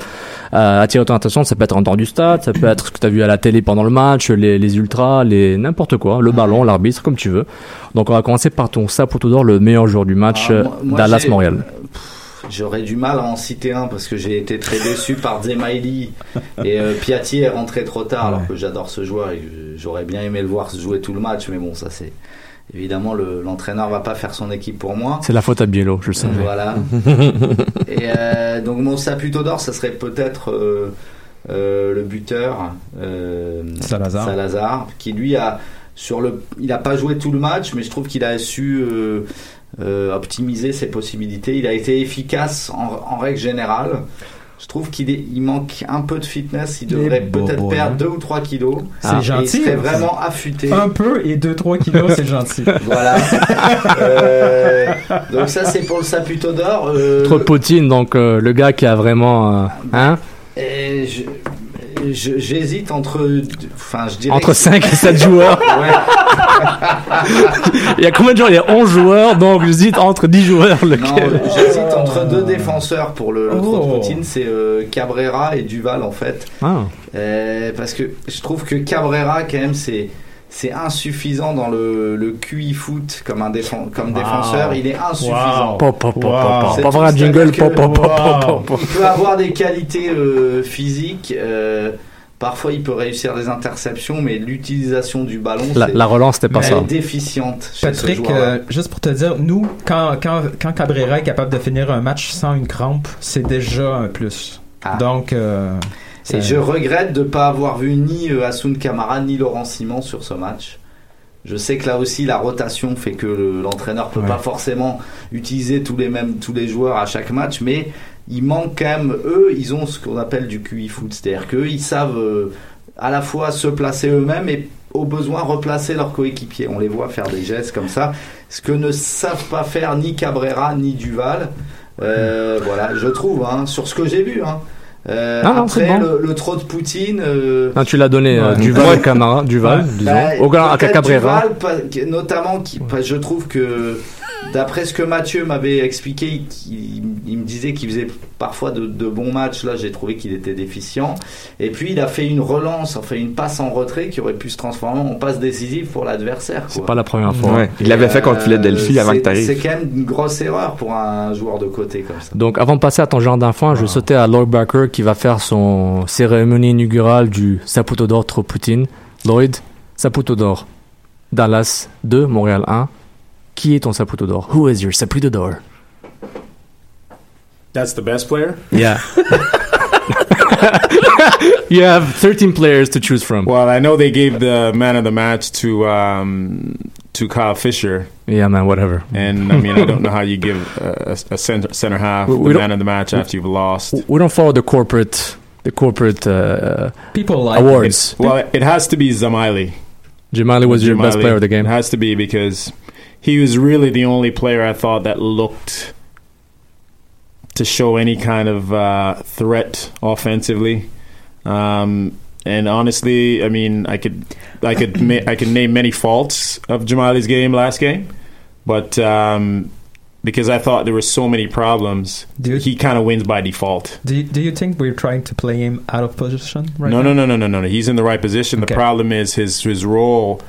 euh, attiré ton attention. Ça peut être en dehors du stade, ça peut être ce que t'as vu à la télé pendant le match, les, les ultras, les n'importe quoi, le ballon, l'arbitre, comme tu veux. Donc on va commencer par ton Saputo d'or, le meilleur joueur du match, Ah, euh, moi- moi, Dallas j'ai- Montréal. J'aurais du mal à en citer un parce que j'ai été très déçu par Zemaili et euh, Piatti est rentré trop tard alors que j'adore ce joueur et j'aurais bien aimé le voir jouer tout le match mais bon ça c'est évidemment le- l'entraîneur va pas faire son équipe pour moi. C'est la faute à Biello, je le savais. Voilà. Et euh, donc mon Saputo d'or, ça serait peut-être euh, euh, le buteur euh, Salazar. Salazar, qui lui a sur le, il a pas joué tout le match, mais je trouve qu'il a su euh, euh, optimiser ses possibilités. Il a été efficace en, en règle générale. Je trouve qu'il est- il manque un peu de fitness. Il devrait peut-être hein. perdre 2 ou 3 kilos. C'est Et gentil, Il serait hein. vraiment affûté. Un peu et 2-3 kilos, c'est gentil. Voilà. Euh, donc ça c'est pour le Saputo d'or. Euh, Trop Poutine, donc euh, le gars qui a vraiment, euh, hein, Et je- je- j'hésite entre, enfin, je dirais entre que- 5 et 7 joueurs. Il y a combien de joueurs? Il y a 11 joueurs, donc j'hésite entre 10 joueurs. Lequel? j'hésite entre deux défenseurs pour le, le Oh. Poutine, c'est euh, Cabrera et Duval en fait. Ah. Euh, parce que je trouve que Cabrera quand même c'est c'est insuffisant dans le, le QI foot comme un défen- comme défenseur, il est insuffisant. Wow. Pas vrai jingle. que-. Il peut avoir des qualités euh, physiques. euh, parfois, il peut réussir des interceptions, mais l'utilisation du ballon, La, relance, c'était pas ça. est déficiente. Chez Patrick, euh, juste pour te dire, nous, quand, quand, quand Cabrera est capable de finir un match sans une crampe, c'est déjà un plus. Ah. Donc, euh, Et je regrette de ne pas avoir vu ni euh, Hassoun Kamara ni Laurent Simon sur ce match. Je sais que là aussi la rotation fait que le- l'entraîneur peut Ouais. pas forcément utiliser tous les mêmes tous les joueurs à chaque match, mais il manque quand même eux, ils ont ce qu'on appelle du QI foot, c'est-à-dire qu'eux ils savent euh, à la fois se placer eux-mêmes et au besoin replacer leurs coéquipiers. On les voit faire des gestes comme ça, ce que ne savent pas faire ni Cabrera ni Duval. Euh, voilà, je trouve, hein, sur ce que j'ai vu. Hein. Euh, Ah non, c'est après bon. le, le trop de Poutine. euh, Ah, tu l'as donné, euh, Ouais. Duval et Camara, Duval, disons. bah, Au gars, à Cabrera. Duval, pas- que- notamment, qui, pas- je trouve que d'après ce que Mathieu m'avait expliqué, il, il me disait qu'il faisait parfois de, de bons matchs. Là, j'ai trouvé qu'il était déficient. Et puis, il a fait une relance, enfin une passe en retrait qui aurait pu se transformer en passe décisive pour l'adversaire. C'est pas la première fois. Ouais. Il l'avait fait contre Euh, Philadelphie avant que t'arrives. C'est quand même une grosse erreur pour un joueur de côté comme ça. Donc, avant de passer à ton genre d'enfant, je vais sauter à Lloyd Barker qui va faire son cérémonie inaugurale du Saputo d'or trop Poutine. Lloyd, Saputo d'or. Dallas 2, Montréal 1. Qui est ton Saputo d'or? Who is your Saputo d'or? That's the best player. Yeah. you have 13 players to choose from. Well, I know they gave the man of the match to um, to Kyle Fisher, Yeah, man, whatever. and I mean I don't know how you give a, a center center half We- we the don't- man of the match after you've lost. We don't follow the corporate the corporate uh, People like awards. Well, it has to be Dzemaili. Dzemaili was your best player of the game. It has to be because he was really the only player I thought that looked to show any kind of uh, threat offensively. Um, and honestly, I mean, I could, I could, ma- I could name many faults of Dzemaili's game last game, but um, because I thought there were so many problems, you, he kind of wins by default. do you, do you think we're trying to play him out of position right no, now? no, no, no, no, no, no. He's in the right position. Okay. The problem is his his role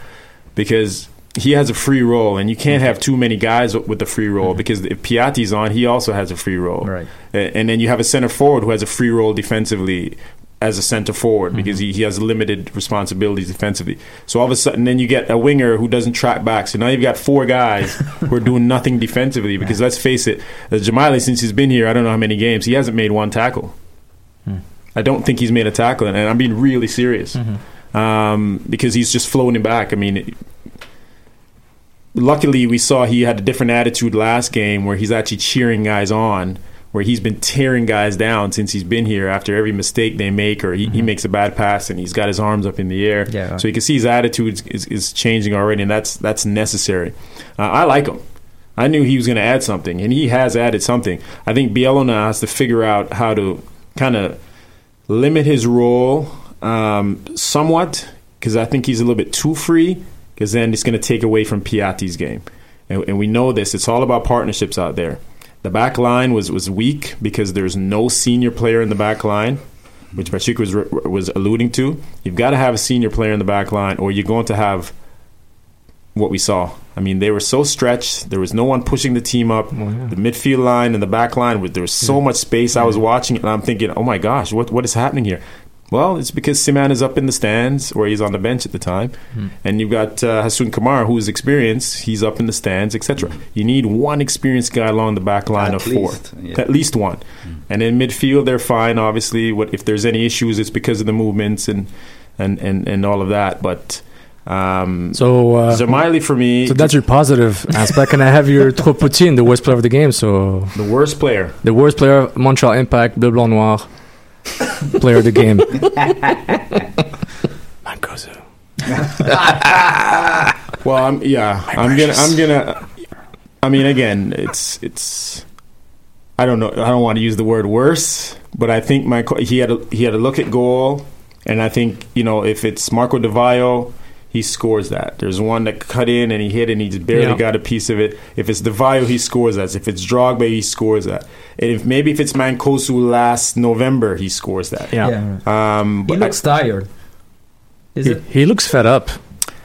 because he has a free role, and you can't have too many guys with the free role because if Piatti's on, he also has a free role, Right. And then you have a center forward who has a free role defensively as a center forward because he, he has limited responsibilities defensively. So all of a sudden, then you get a winger who doesn't track back. So now you've got four guys who are doing nothing defensively because let's face it, uh, Dzemaili, since he's been here, I don't know how many games, he hasn't made one tackle. I don't think he's made a tackle, and I'm being really serious um, because he's just floating back. I mean, it- luckily we saw he had a different attitude last game where he's actually cheering guys on, where he's been tearing guys down since he's been here after every mistake they make or he, he makes a bad pass and he's got his arms up in the air. Yeah. So you can see his attitude is, is changing already, and that's that's necessary. Uh, I like him. I knew he was going to add something, and he has added something. I think Biello now has to figure out how to kind of limit his role um, somewhat because I think he's a little bit too free because then it's going to take away from Piatti's game. And, and we know this. It's all about partnerships out there. The back line was, was weak because there's no senior player in the back line, which Patrick was, was alluding to. You've got to have a senior player in the back line or you're going to have what we saw. I mean, they were so stretched. There was no one pushing the team up. Oh, the midfield line and the back line, there was so much space. I was watching it and I'm thinking, oh my gosh, what what is happening here? Well, it's because Ciman is up in the stands, or he's on the bench at the time, and you've got uh, Hassoun Kamar, who's experienced. He's up in the stands, etc. You need one experienced guy along the back line At of four, yeah. at least one. And in midfield, they're fine. Obviously, what if there's any issues, it's because of the movements and and and, and all of that. But um, So, uh, Dzemaili for me, so that's your positive aspect, and I have your trop Poutine, the worst player of the game. So the worst player. the worst player, of Montreal Impact, Bleu Blanc Noir, player of the game. Mancosu. Well, I'm, yeah, I'm gonna, I'm gonna. I mean, again, it's it's. I don't know. I don't want to use the word worse, but I think my he had a, he had a look at goal, and I think you know if it's Marco Di Vaio, he scores that. There's one that cut in and he hit and he barely Yeah. got a piece of it. If it's Di Vaio, he scores that. If it's Drogba, he scores that. And if maybe if it's Mancosu last November, he scores that. Yeah. Um, He but looks tired. Is He, it? he looks fed up.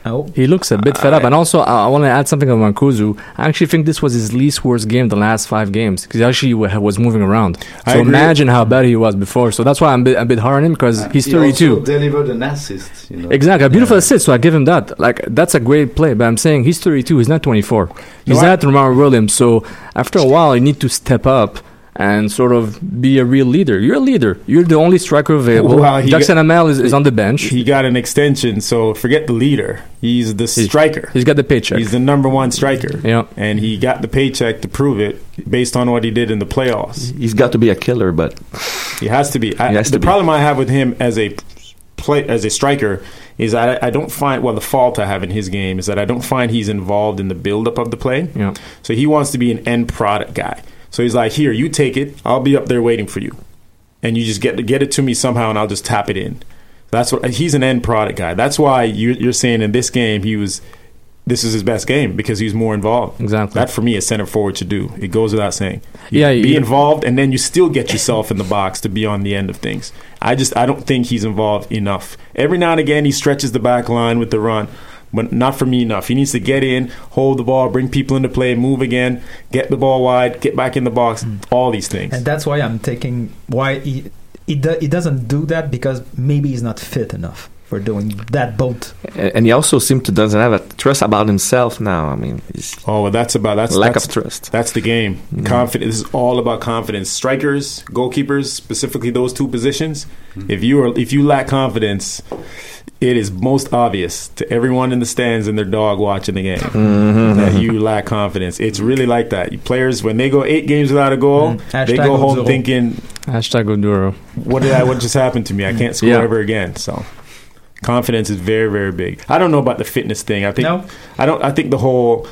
Oh, He looks a bit fed up. And also, I, I want to add something on Mancuso. I actually think this was his least worst game the last five games because he actually wa- was moving around. So agree. imagine how bad he was before. So that's why I'm a bit, a bit hard on him because he's he 32. also delivered an assist. You know. Exactly, a beautiful assist. So I give him that. Like that's a great play. But I'm saying he's 32. He's not 24. He's No, I- not Romaro Williams. So after a while, you need to step up and sort of be a real leader. You're a leader. You're the only striker available. Well, he Jackson got- Amel is, is on the bench. he got an extension, so forget the leader. He's the He- striker. He's got the paycheck. He's the number one striker. Yeah. And he got the paycheck to prove it based on what he did in the playoffs. He's got to be a killer, but He has to be. I, has the to be. problem I have with him as a play as a striker is I, I don't find well the fault I have in his game is that I don't find he's involved in the buildup of the play. Yeah. So he wants to be an end product guy. So he's like, here, you take it. I'll be up there waiting for you, and you just get get it to me somehow, and I'll just tap it in. That's what he's an end product guy. That's why you, you're saying in this game he was. This is his best game because he's more involved. Exactly. That for me, a center forward to do. It goes without saying. You Yeah, be involved, and then you still get yourself in the box to be on the end of things. I just I don't think he's involved enough. Every now and again, he stretches the back line with the run, but not for me enough. He needs to get in, hold the ball, bring people into play, move again, get the ball wide, get back in the box. Mm. All these things. and that's why I'm taking why he he, do, he doesn't do that because maybe he's not fit enough for doing that both. and and he also seems to doesn't have a trust about himself now. I mean, he's oh, well, that's about that's lack that's, of trust. That's the game. Mm. Confidence. This is all about confidence. Strikers, goalkeepers, specifically those two positions. Mm. If you are if you lack confidence, it is most obvious to everyone in the stands and their dog watching the game that you lack confidence. It's really like that. You players when they go eight games without a goal, Mm. they go home Oduro. thinking Hashtag Oduro. what did I? What just happened to me? I can't score Yeah. ever again. So confidence is very, very big. I don't know about the fitness thing. I think No. I don't. I think the whole.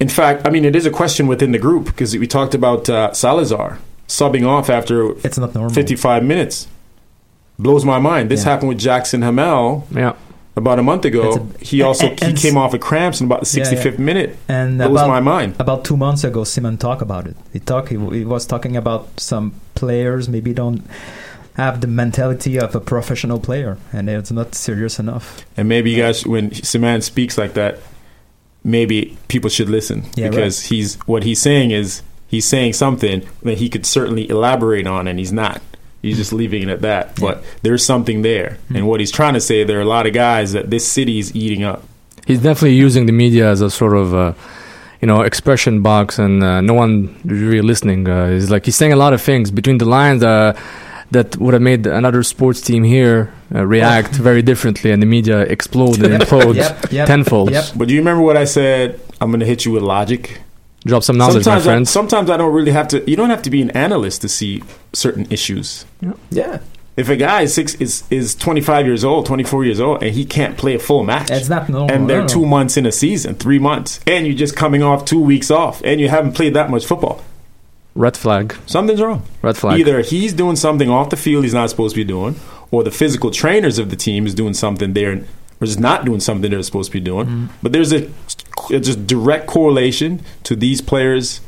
In fact, I mean, it is a question within the group because we talked about uh, Salazar subbing off after It's not normal. 55 minutes. Blows my mind. This Yeah. happened with Jackson Hamel Yeah. about a month ago. A- he also and- he came off of cramps in about the Yeah, yeah. 65th minute. And Blows about, my mind. about two months ago, Ciman talked about it. He talked. He, he was talking about some players maybe don't have the mentality of a professional player, and it's not serious enough. And maybe you guys, when Ciman speaks like that, maybe people should listen Yeah, because he's what he's saying is he's saying something that he could certainly elaborate on, and he's not. He's just leaving it at that. But there's something there, and what he's trying to say, there are a lot of guys that this city is eating up. He's definitely using the media as a sort of, uh, you know, expression box, and uh, no one really listening. Uh, he's like he's saying a lot of things between the lines uh, that would have made another sports team here uh, react very differently, and the media explode and Yep, implode yep, yep, tenfold. yep. But do you remember what I said? I'm going to hit you with logic. Drop some knowledge, sometimes, my I, friends. sometimes I don't really have to. You don't have to be an analyst to see certain issues. Yeah. If a guy is six is is 25 years old, 24 years old, and he can't play a full match, It's not normal. and they're no, no. two months in a season, three months, and you're just coming off two weeks off, and you haven't played that much football. Red flag. Something's wrong. Red flag. Either he's doing something off the field he's not supposed to be doing, or the physical trainers of the team is doing something they're or is not doing something they're supposed to be doing. Mm-hmm. But there's a, a just direct correlation to these players.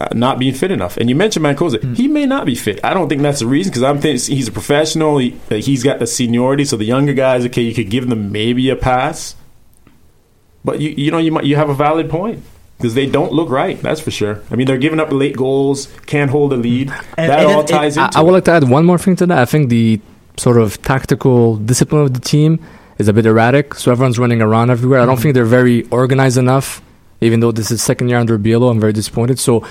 Uh, not being fit enough, and you mentioned Mancosu. Mm. He may not be fit. I don't think that's the reason because I'm thinking he's a professional. He, uh, he's got the seniority, so the younger guys, okay, you could give them maybe a pass. But you, you know, you might you have a valid point because they don't look right. That's for sure. I mean, they're giving up late goals, can't hold a lead. And- that and all it- ties I, into. I would it. like to add one more thing to that. I think the sort of tactical discipline of the team is a bit erratic. So everyone's running around everywhere. I don't think they're very organized enough. Even though this is second year under Biello, I'm very disappointed. So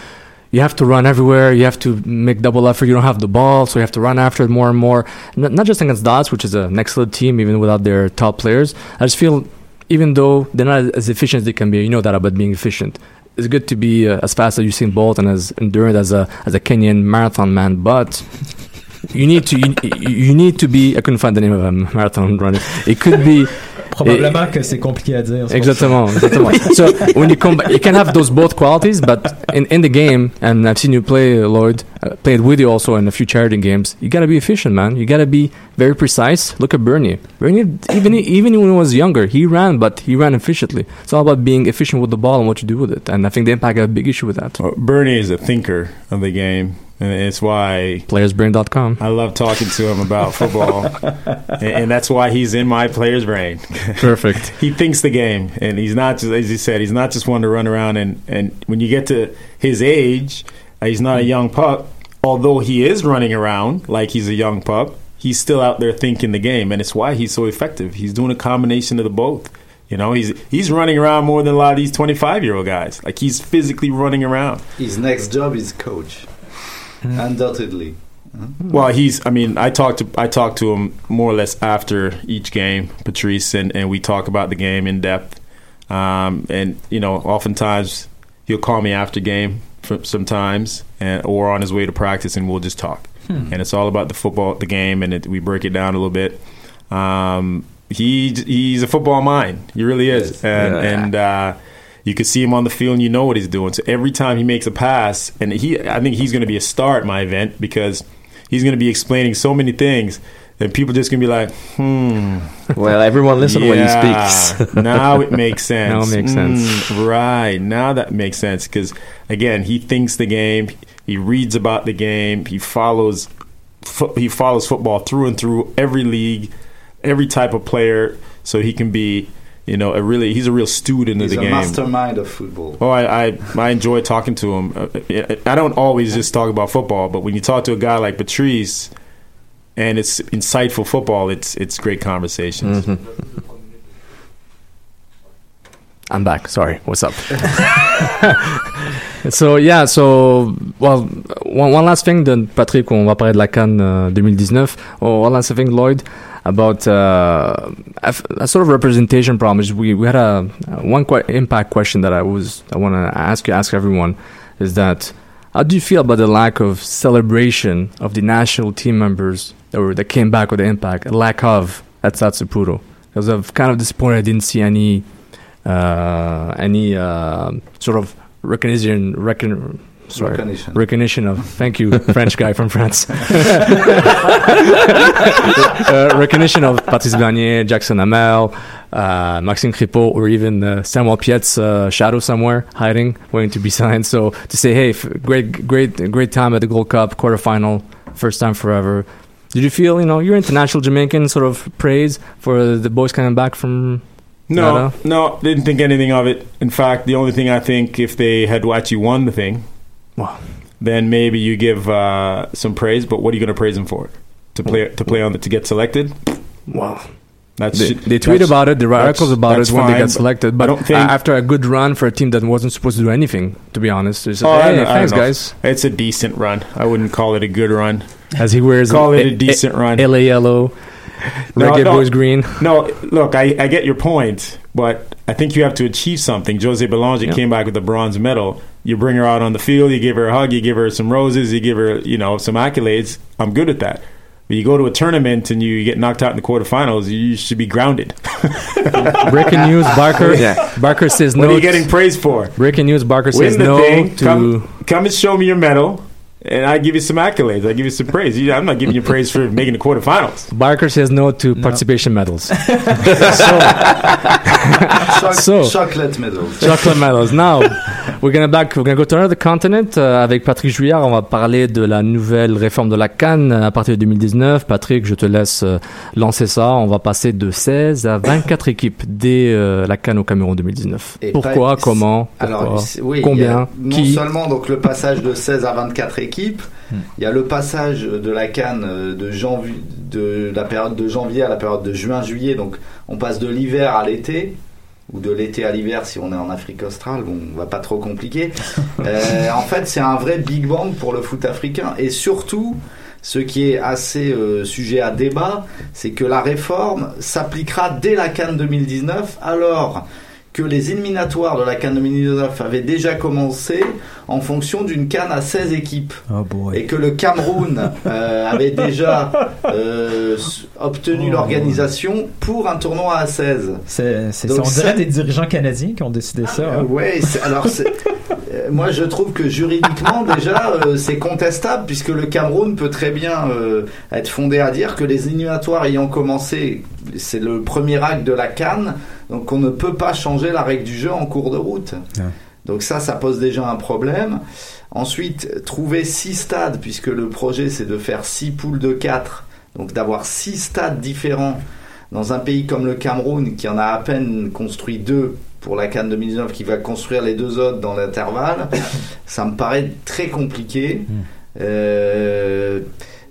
you have to run everywhere. You have to make double effort. You don't have the ball, so you have to run after it more and more. N- not just against Dots, which is an excellent team, even without their top players. I just feel, even though they're not as efficient as they can be, you know that about being efficient. It's good to be uh, as fast as Usain Bolt and as endurant as a as a Kenyan marathon man, but you need to you, you need to be. I couldn't find the name of a marathon runner. It could be Probablement que c'est compliqué à dire. c'est pour Exactement, exactement. so when you come, back, you can have those both qualities, but in, in the game, and I've seen you play, uh, Lloyd, uh, played with you also in a few charity games. You gotta be efficient, man. You gotta be very precise. Look at Bernie. Bernie, even even when he was younger, he ran, but he ran efficiently. It's all about being efficient with the ball and what you do with it. And I think the impact had a big issue with that. Well, Bernie is a thinker of the game, and it's why Playersbrain.com. I love talking to him about football, and, and that's why he's in my player's brain. Perfect. he thinks the game, and he's not just as he said, he's not just one to run around and and when you get to his age, uh, he's not a young pup. Although he is running around like he's a young pup, he's still out there thinking the game, and it's why he's so effective. He's doing a combination of the both. You know, he's he's running around more than a lot of these twenty five year old guys. Like he's physically running around. His next job is coach, undoubtedly. Well, he's. I mean, I talked to I talked to him more or less after each game, Patrice, and, and we talk about the game in depth. Um, and you know, oftentimes he'll call me after game, sometimes, and or on his way to practice, and we'll just talk. And it's all about the football, the game, and it, we break it down a little bit. Um, he he's a football mind. He really is, and Yeah. and. Uh, you can see him on the field and you know what he's doing. So every time he makes a pass, and he, I think he's going to be a star at my event because he's going to be explaining so many things and people just going to be like, hmm. Well, everyone listen when he speaks. now it makes sense. Now it makes sense. Mm, right. Now that makes sense because, again, he thinks the game, he reads about the game, he follows, fo- he follows football through and through every league, every type of player, so he can be, you know, a really, he's a real student He's of a the game. He's a mastermind of football. Oh, I, I I enjoy talking to him. Uh, I don't always just talk about football, but when you talk to a guy like Patrice, and it's insightful football, it's it's great conversations. I'm back. Sorry. What's up? so yeah, so well, one, one last thing, then Patrick, on va parler de la CAN uh, 2019. Oh, one last thing, Lloyd, about uh, a, sort of representation problem. Is we we had a one que- impact question that I was I want to ask you, ask everyone, is that how do you feel about the lack of celebration of the national team members that were that came back with the impact? A lack of at Satsupuro because I'm kind of disappointed I didn't see any uh, any uh, sort of recognition recon, sorry, Recognition. recognition of thank you French guy from France uh, recognition of Patrice Bernier, Jackson Hamel, uh, Maxime Crépeau, or even uh, Samuel Piette's uh, shadow somewhere hiding, waiting to be signed. So to say, hey, f- great, great, great time at the Gold Cup quarterfinal, first time forever. Did you feel, you know, your international Jamaican sort of praise for the boys coming back from No, Nada? no, didn't think anything of it. In fact, the only thing I think if they had actually won the thing, Wow. then maybe you give uh, some praise. But what are you going to praise them for? To play to play on the to get selected? Wow. That's They, they tweet that's- about it, they write articles about it when they fine, get but selected. I But don't think- after a good run for a team that wasn't supposed to do anything, to be honest, they said, Oh, hey, I thanks, don't guys. It's a decent run. I wouldn't call it a good run. As he wears Call it a- a decent run. LA yellow, No, reggae no. boys green. No, look, I, I get your point, but I think you have to achieve something. Josée Bélanger Yeah. came back with a bronze medal. You bring her out on the field, you give her a hug, you give her some roses, you give her, you know, some accolades. I'm good at that. But you go to a tournament and you get knocked out in the quarterfinals, you should be grounded. Breaking news: Barker. Yeah. Barker says what no. are you getting praised for? Breaking news: Barker Win says the no thing. to. Come, come and show me your medal, and I give you some accolades. I give you some praise. You- I'm not giving you praise for making the quarterfinals. Barker says no to participation medals. Choc- So- chocolate medals. Chocolate medals. Now, we're gonna back. We're gonna go to another continent euh, avec Patrick Juillard. On va parler de la nouvelle réforme de la Cannes à partir de 2019. Patrick, je te laisse euh, lancer ça. On va passer de 16 à 24 équipes dès euh, la Cannes au Cameroun 2019. Et Pourquoi pas- Comment Alors, Pourquoi c'est- oui, Combien il y a Non Qui seulement donc le passage de 16 à 24 équipes, il y a le passage de la Cannes euh, de janvier, de la période de janvier à la période de juin-juillet. Donc, on passe de l'hiver à l'été ou de l'été à l'hiver si on est en Afrique australe. Bon, on va pas trop compliquer. Euh, en fait, c'est un vrai big bang pour le foot africain et surtout. Ce qui est assez euh, sujet à débat, c'est que la réforme s'appliquera dès la Cannes 2019, alors que les éliminatoires de la Cannes 2019 avaient déjà commencé en fonction d'une Cannes à 16 équipes. Oh boy. Et que le Cameroun euh, avait déjà euh, obtenu Oh. l'organisation pour un tournoi à 16. C'est, c'est, Donc on ça- dirait des dirigeants canadiens qui ont décidé ça. Hein. ouais, c'est- alors c'est- euh, moi je trouve que juridiquement déjà euh, c'est contestable puisque le Cameroun peut très bien euh, être fondé à dire que les éliminatoires ayant commencé, c'est le premier acte de la Cannes, donc on ne peut pas changer la règle du jeu en cours de route. Ouais. Donc ça, ça pose déjà un problème. Ensuite, trouver six stades, puisque le projet c'est de faire six poules de quatre, donc d'avoir six stades différents dans un pays comme le Cameroun, qui en a à peine construit deux pour la Cannes 2019, qui va construire les deux autres dans l'intervalle, ça me paraît très compliqué. Euh,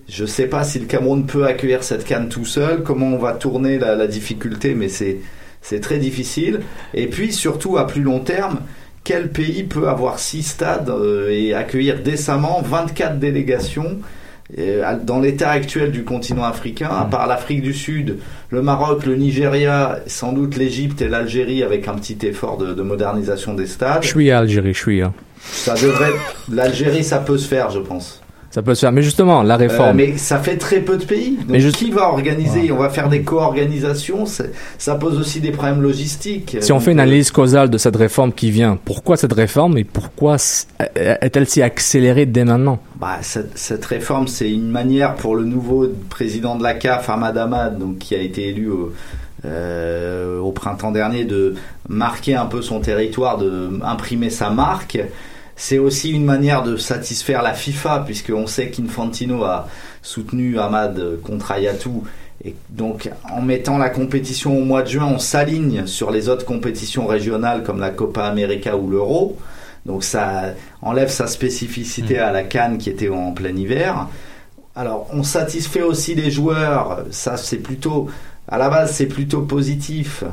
je sais pas si le Cameroun peut accueillir cette Cannes tout seul, comment on va tourner la, la difficulté, mais c'est c'est très difficile. Et puis surtout à plus long terme, quel pays peut avoir six stades euh, et accueillir décemment 24 délégations euh, dans l'état actuel du continent africain, à part l'Afrique du Sud, le Maroc, le Nigeria, sans doute l'Égypte et l'Algérie avec un petit effort de, de modernisation des stades. Je suis à Algérie, je suis. hein. Ça devrait, l'Algérie, ça peut se faire, je pense. Ça peut se faire. Mais justement, la Euh, réforme. mais ça fait très peu de pays. Donc Mais juste- qui va organiser On va faire des co-organisations. Ça pose aussi des problèmes logistiques. Si on fait une euh, analyse causale de cette réforme qui vient, pourquoi cette réforme et pourquoi est-elle si accélérée dès maintenant? Bah, cette, cette réforme, c'est une manière pour le nouveau président de la CAF, Ahmad Ahmad, donc, qui a été élu au, euh, au printemps dernier, de marquer un peu son territoire, de imprimer sa marque. C'est aussi une manière de satisfaire la FIFA, puisqu'on sait qu'Infantino a soutenu Ahmad contre Ayatou. Et donc, en mettant la compétition au mois de juin, on s'aligne sur les autres compétitions régionales comme la Copa América ou l'Euro. Donc, ça enlève sa spécificité à la Cannes qui était en plein hiver. Alors, on satisfait aussi les joueurs. Ça, c'est plutôt, à la base, c'est plutôt positif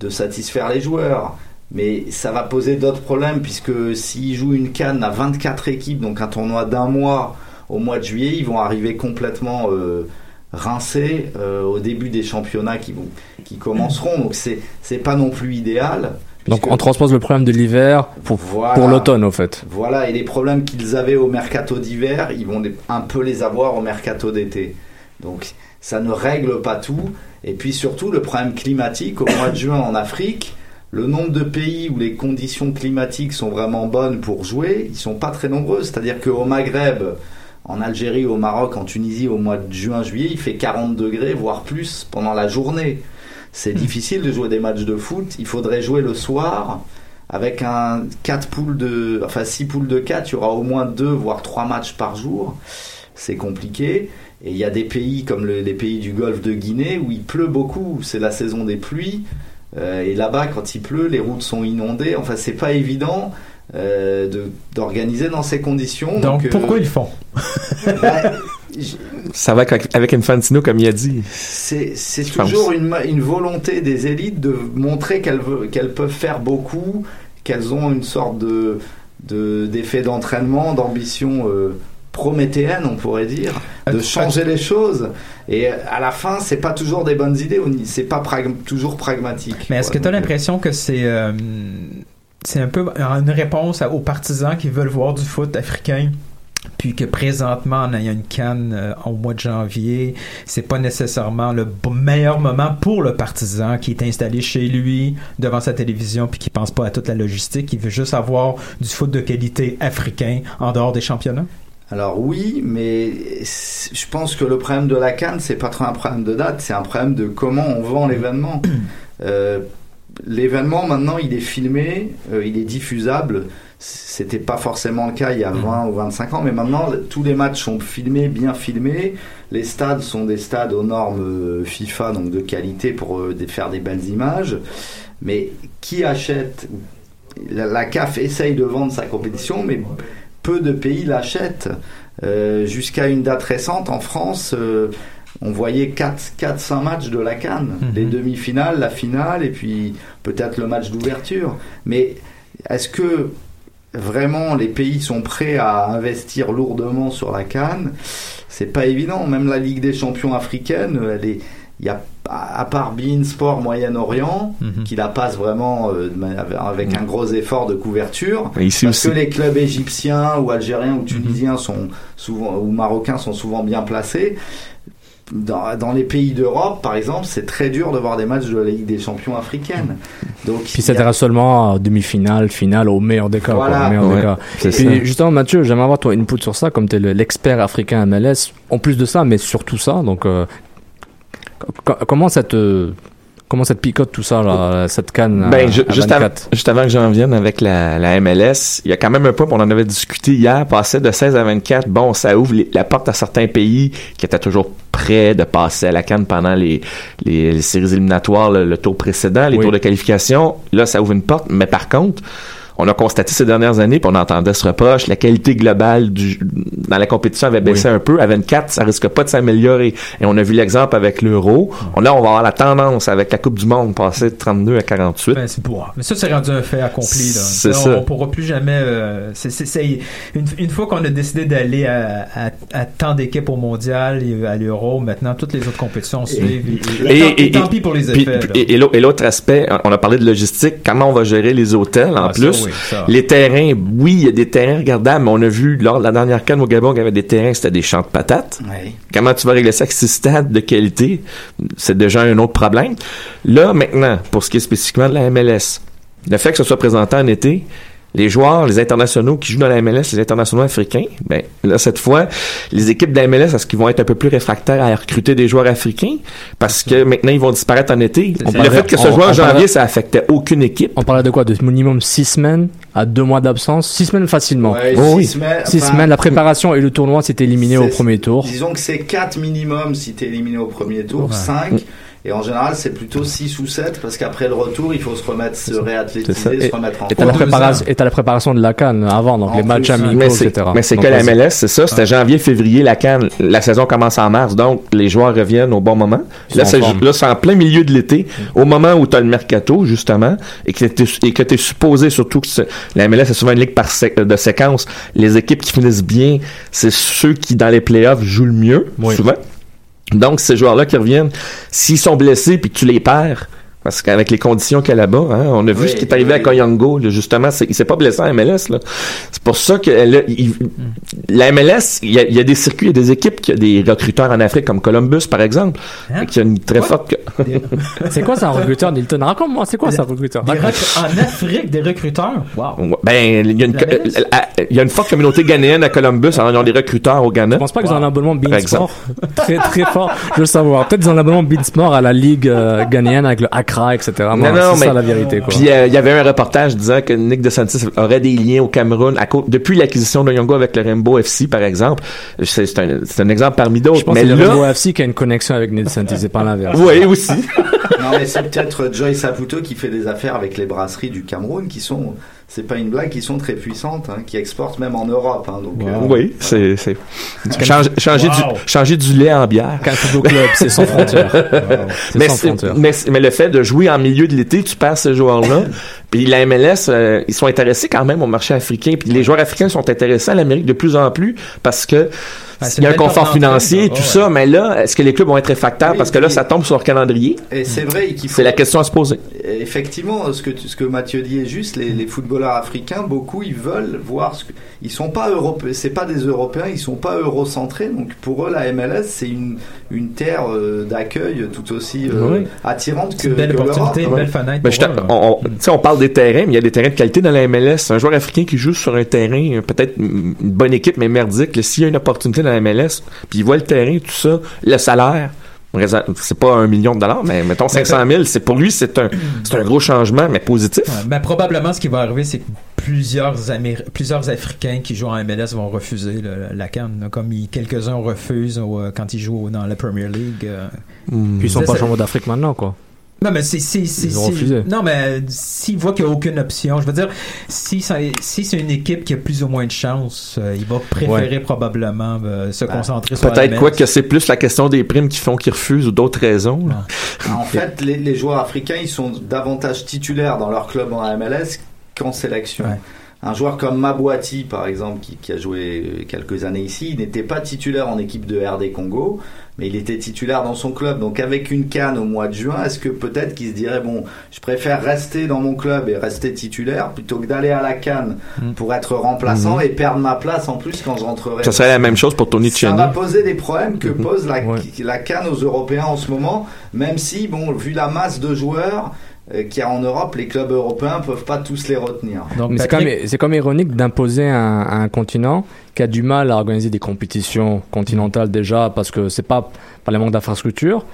de satisfaire les joueurs. Mais ça va poser d'autres problèmes puisque s'ils jouent une canne à 24 équipes, donc un tournoi d'un mois au mois de juillet, ils vont arriver complètement euh, rincés euh, au début des championnats qui, vont, qui commenceront. Donc c'est c'est pas non plus idéal. Donc on transpose le problème de l'hiver pour, Voilà. pour l'automne, au fait. Voilà, et les problèmes qu'ils avaient au mercato d'hiver, ils vont un peu les avoir au mercato d'été. Donc ça ne règle pas tout. Et puis surtout, le problème climatique, au mois de juin en Afrique, le nombre de pays où les conditions climatiques sont vraiment bonnes pour jouer, ils sont pas très nombreux. C'est-à-dire qu'au Maghreb, en Algérie, au Maroc, en Tunisie, au mois de juin-juillet, il fait 40 degrés, voire plus, pendant la journée. C'est difficile de jouer des matchs de foot. Il faudrait jouer le soir avec un 4 poules de enfin 6 poules de 4, il y aura au moins 2 voire 3 matchs par jour. C'est compliqué et il y a des pays comme le- les pays du Golfe de Guinée où il pleut beaucoup, c'est la saison des pluies et là-bas quand il pleut, les routes sont inondées. Enfin, c'est pas évident euh, de d'organiser dans ces conditions. Donc, euh, pourquoi ils le font? ben, Ça va avec, avec Infantino, comme il a dit. c'est toujours une, une volonté des élites de montrer qu'elles qu'elles peuvent faire beaucoup, qu'elles ont une sorte de de- d'effet d'entraînement, d'ambition euh, prométhéenne, on pourrait dire, de changer les choses. Et à la fin, c'est pas toujours des bonnes idées, c'est pas prag- toujours pragmatique. Mais est-ce que tu as euh, l'impression que c'est euh, c'est un peu une réponse aux partisans qui veulent voir du foot africain puis que présentement on a une canne euh, au mois de janvier, c'est pas nécessairement le meilleur moment pour le partisan qui est installé chez lui devant sa télévision puis qui pense pas à toute la logistique, qui veut juste avoir du foot de qualité africain en dehors des championnats? Alors oui, mais je pense que le problème de la Cannes, c'est pas trop un problème de date, c'est un problème de comment on vend l'événement. Euh, l'événement maintenant, il est filmé, euh, il est diffusable. C'était pas forcément le cas il y a 20 ou 25 ans, mais maintenant tous les matchs sont filmés, bien filmés. Les stades sont des stades aux normes euh, FIFA, donc de qualité pour euh, faire des belles images. Mais qui achète la, la CAF essaye de vendre sa compétition, mais peu de pays l'achètent. Euh, Jusqu'à une date récente, en France, euh, on voyait 4-5 matchs de la Cannes. Mhm. Les demi-finales, la finale, et puis peut-être le match d'ouverture. Mais est-ce que vraiment les pays sont prêts à investir lourdement sur la Cannes? C'est pas évident. Même la Ligue des champions africaine, elle est. Il y a, à part Bein Sport Moyen-Orient, Mhm. qui la passe vraiment euh, avec un gros effort de couverture, Et ici parce aussi. que les clubs égyptiens ou algériens ou tunisiens sont souvent ou marocains sont souvent bien placés. Dans, dans les pays d'Europe, par exemple, c'est très dur de voir des matchs de la Ligue des Champions africaine. Donc, Puis ça a- seulement à demi-finale, finale, au meilleur des cas. quoi, Voilà. au meilleur des Ouais, cas. c'est Puis ça. justement, Mathieu, j'aimerais avoir ton input sur ça, comme tu es l'expert africain MLS. En plus de ça, mais surtout ça, donc euh, comment ça te comment ça te picote tout ça, là, cette canne à, Ben, à juste, avant, 24? juste avant que j'en vienne avec la, la MLS, il y a quand même un point, on en avait discuté hier, passait de 16 à 24. Bon, ça ouvre les- la porte à certains pays qui étaient toujours prêts de passer à la canne pendant les, les, les séries éliminatoires, le, le tour précédent, les Oui. tours de qualification. Là, ça ouvre une porte, mais par contre, on a constaté ces dernières années, puis on entendait ce reproche, la qualité globale du, dans la compétition avait baissé un peu. À 24, ça risque pas de s'améliorer. Et on a vu l'exemple avec l'Euro. Là, on va avoir la tendance avec la Coupe du Monde passer de 32 à 48. Ben, c'est pour. Mais ça, c'est rendu un fait accompli. Là. C'est Ça. On, on pourra plus jamais. euh, c'est, c'est, c'est- une, une fois qu'on a décidé d'aller à, à, à tant d'équipes au mondial et à l'Euro, maintenant toutes les autres compétitions suivent. Et, et- et tant, pis pour les effets. puis- et, et l'au- et l'autre aspect, on a parlé de logistique, comment on va gérer les hôtels en Ah, ça, plus. oui, ça. Les terrains, oui, il y a des terrains regardables, mais on a vu lors de la dernière canne au Gabon qu'il y avait des terrains, c'était des champs de patates. Comment tu vas régler ça avec six stades de qualité? C'est déjà un autre problème. Là, maintenant, pour ce qui est spécifiquement de la MLS, le fait que ce soit présenté en été, les joueurs, les internationaux qui jouent dans la MLS, les internationaux africains, ben là cette fois, les équipes de la MLS, est-ce qu'ils vont être un peu plus réfractaires à recruter des joueurs africains? Parce que maintenant ils vont disparaître en été. On le parlait- fait que ce on- joueur en janvier, parlait- ça affectait aucune équipe. On parlait de quoi? De minimum 6 semaines à 2 mois d'absence? 6 semaines facilement. Ouais, Oh six oui. semaines, 6 enfin, semaines, la préparation et le tournoi s'est éliminé au C'est- premier tour. Disons que c'est 4 minimum si tu es éliminé au premier tour, 5. Et en général, c'est plutôt 6 ou 7 parce qu'après le retour, il faut se remettre, se C'est réathlétiser, se remettre en Et t'as la, forme. préparation- et t'as la préparation de la canne avant, donc En les matchs hein. amicaux, Mais c'est, etc. mais c'est que la. MLS, c'est ça. C'était janvier, février, la canne. La saison commence en mars, donc les joueurs reviennent au bon moment. Ils Là, c'est, là, c'est en plein milieu de l'été, au moment où tu as le mercato, justement, et que tu et que es supposé, surtout que c'est- la MLS est souvent une ligue par sé- de séquence. Les équipes qui finissent bien, c'est ceux qui, dans les playoffs, jouent le mieux, Oui. souvent. Donc, ces joueurs-là qui reviennent, s'ils sont blessés puis tu les perds, Parce qu'avec les conditions qu'il y a là-bas, hein, on a vu Oui, ce qui est arrivé oui. à Koyango, là, justement, c'est- il s'est pas blessé en MLS. là. C'est pour ça que là, il- la MLS, il y, a, il y a des circuits, il y a des équipes qui ont des recruteurs en Afrique, comme Columbus, par exemple, Hein? qui a une très forte... C'est quoi ça, un recruteur, Nilton? Raconte-moi, c'est quoi ça, un recruteur? Des rec- en Afrique, des recruteurs? Wow. Ben, il y, a une, La MLS? euh, il y a une forte communauté ghanéenne à Columbus, alors ils ont des recruteurs au Ghana. Je pense pas qu'ils ont un abonnement Beansport. très très fort. Je veux savoir. Peut-être qu'ils ont un abonnement Beansport à la ligue euh, ghanéenne avec le Etc. Moi, Non, non, c'est mais- ça la vérité. Quoi. Puis euh, il y avait un reportage disant que Nick DeSantis aurait des liens au Cameroun à cause, depuis l'acquisition de Yongo avec le Rainbow FC, par exemple. C'est un, c'est un exemple parmi d'autres. Mais le là, Rainbow FC qui a une connexion avec Neil Santis, c'est pas l'inverse. oui, aussi. Non, mais c'est peut-être Joy Saputo qui fait des affaires avec les brasseries du Cameroun qui sont, c'est pas une blague, qui sont très puissantes, hein, qui exportent même en Europe. Hein, donc, euh, oui, c'est c'est changer, changer Wow. du changer du lait en bière. Quand Football Club, c'est sans frontières. C'est Mais, sans c'est- frontières. mais, le fait de jouer en milieu de l'été, tu passes ce joueur-là. puis la MLS, euh, ils sont intéressés quand même au marché africain. Puis les joueurs africains sont intéressés à l'Amérique de plus en plus parce que Ben, il y a un confort financier et tout Ouais, ça. Mais là, est-ce que les clubs vont être réfractaires? Oui, parce que là, ça tombe sur leur calendrier? Et c'est vrai faut C'est la question à se poser. Effectivement, ce que, tu- ce que Mathieu dit est juste. Les, les footballeurs africains, beaucoup, ils veulent voir ce que. Ils sont pas européens, c'est pas des Européens, ils sont pas eurocentrés. Donc pour eux, la MLS, c'est une, une terre euh, d'accueil tout aussi euh, Oui. attirante C'est que, une belle que opportunité, une belle fenêtre. Ben, on, on- tu sais, on parle des terrains, mais il y a des terrains de qualité dans la MLS. Un joueur africain qui joue sur un terrain, euh, peut-être une bonne équipe, mais merdique, s'il y a une opportunité dans la MLS, puis il voit le terrain, tout ça, le salaire, c'est pas un million de dollars, mais mettons 500 000, c'est pour lui, c'est un, c'est un gros changement, mais positif. Ouais, ben, probablement, ce qui va arriver, c'est que plusieurs, Améri- plusieurs Africains qui jouent en MLS vont refuser le- la canne, comme ils- quelques-uns refusent euh, quand ils jouent dans la Premier League. euh. Puis ils sont pas champions d'Afrique maintenant, quoi. Non, mais c'est, c'est, c'est, Ils ont c'est- refusé. Non, mais s'ils voient qu'il n'y a aucune option, je veux dire, si, ça- si c'est une équipe qui a plus ou moins de chance, euh, il va préférer probablement euh, se concentrer sur la Peut-être quoi que c'est plus la question des primes qui font qu'ils refusent ou d'autres raisons. là. En fait, les, les joueurs africains, ils sont davantage titulaires dans leur club en MLS qu'en sélection. Ouais. Un joueur comme Mabouati, par exemple, qui, qui a joué quelques années ici, il n'était pas titulaire en équipe de RD Congo, mais il était titulaire dans son club. Donc avec une canne au mois de juin, est-ce que peut-être qu'il se dirait, bon, je préfère rester dans mon club et rester titulaire plutôt que d'aller à la canne Mm. pour être remplaçant Mhm. et perdre ma place en plus quand je rentrerai. Ça serait la même chose pour Tony Ça Tcheni. va poser des problèmes que Mhm. pose la, Ouais. la canne aux Européens en ce moment, même si, bon, vu la masse de joueurs euh, y a en Europe, les clubs européens peuvent pas tous les retenir. C'est quand, Patrick- même, c'est quand même ironique d'imposer un, un continent qui a du mal à organiser des compétitions continentales déjà parce que c'est pas par le manque d'infrastructures.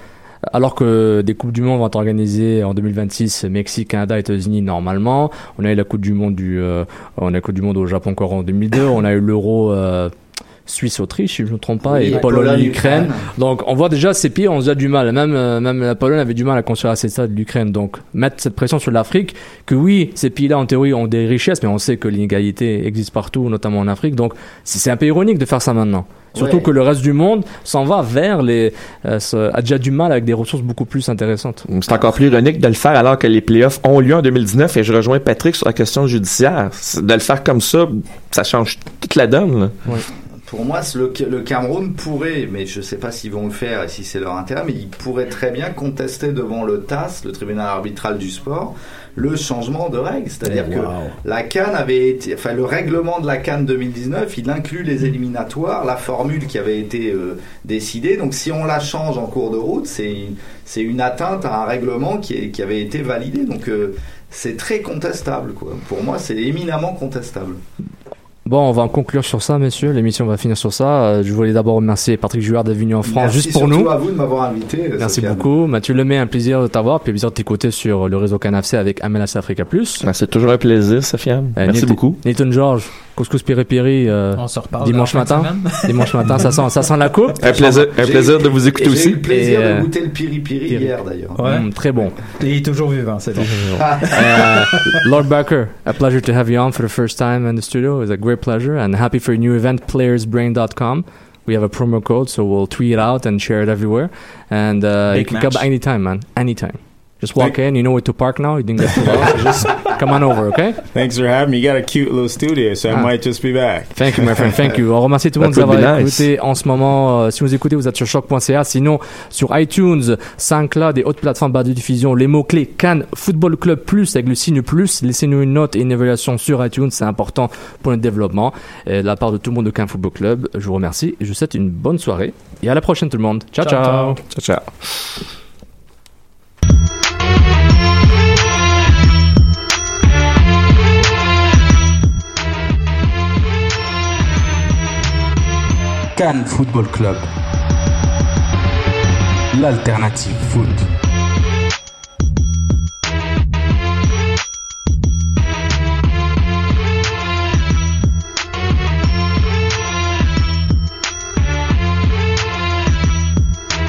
Alors que des coupes du monde vont être organisées en 2026, Mexique, Canada, États-Unis normalement. On a eu la coupe du monde du, euh, on a la coupe du monde au Japon encore en 2002. On a eu l'Euro euh, Suisse-Autriche, si je ne me trompe pas, Oui, et Pologne-Ukraine. Ukraine. Donc on voit déjà ces pays ont déjà du mal. Même euh, même la Pologne avait du mal à construire assez ça de l'Ukraine. Donc mettre cette pression sur l'Afrique, que oui, ces pays-là en théorie ont des richesses, mais on sait que l'inégalité existe partout, notamment en Afrique. Donc c'est un peu ironique de faire ça maintenant. Surtout Ouais. que le reste du monde s'en va vers les euh, a déjà du mal avec des ressources beaucoup plus intéressantes. C'est encore plus ironique de le faire alors que les playoffs ont lieu en 2019 et je rejoins Patrick sur la question judiciaire. De le faire comme ça, ça change toute la donne. là. Pour moi, le, le Cameroun pourrait, mais je sais pas s'ils vont le faire et si c'est leur intérêt, mais ils pourraient très bien contester devant le TAS, le tribunal arbitral du sport, le changement de règles. C'est-à-dire Eh, que la Cannes avait été, enfin le règlement de la Cannes 2019, il inclut les éliminatoires, la formule qui avait été euh, décidée. Donc si on la change en cours de route, c'est c'est une atteinte à un règlement qui, est- qui avait été validé. Donc euh, c'est très contestable. Quoi. Pour moi, c'est éminemment contestable. Bon, on va en conclure sur ça, messieurs. L'émission va finir sur ça. Euh, je voulais d'abord remercier Patrick Juard d'être venu en France Merci juste pour nous. à vous de m'avoir invité. Merci Sofiane. beaucoup. Mathieu Lemay, un plaisir de t'avoir, puis un plaisir de t'écouter sur le réseau Canafc avec MLS Africa Plus. Ben, C'est toujours un plaisir, Sofiane. Euh, Merci beaucoup. Nathan George, Couscous Piri Piri, euh, On se reparle dimanche matin. dimanche matin, ça sent, ça sent la coupe. Un plaisir, un plaisir de vous Et écouter J'ai eu aussi. le plaisir Et, euh, de goûter le piri-piri piri. hier d'ailleurs. Ouais. Mm, très bon. Et il est toujours vivant, c'est bon. Uh, Lord Barker, a pleasure to have you on for the first time in the studio. It's a great pleasure, and happy for your new event, playersbrain.com. We have a promo code, so we'll tweet it out and share it everywhere. And uh, you can match. come anytime, man. Anytime. Just walk in. You know where to park now. You didn't get too lost. Just come on over, okay? Thanks for having me. You got a cute little studio, so I Ah. might just be back. Thank you, my friend. Thank you. On remercie tout le monde would be nice. écouté en ce moment. Euh, si vous écoutez, vous êtes sur choc.ca. Sinon, sur iTunes, SoundCloud et autres plateformes de diffusion, les mots-clés Cannes Football Club Plus avec le signe plus. Laissez-nous une note et une évaluation sur iTunes. C'est important pour notre développement. Et de la part de tout le monde de Cannes Football Club, je vous remercie et je vous souhaite une bonne soirée. Et à la prochaine, tout le monde. ciao. Ciao, ciao. Ciao, ciao. Cannes Football Club. L'alternative foot.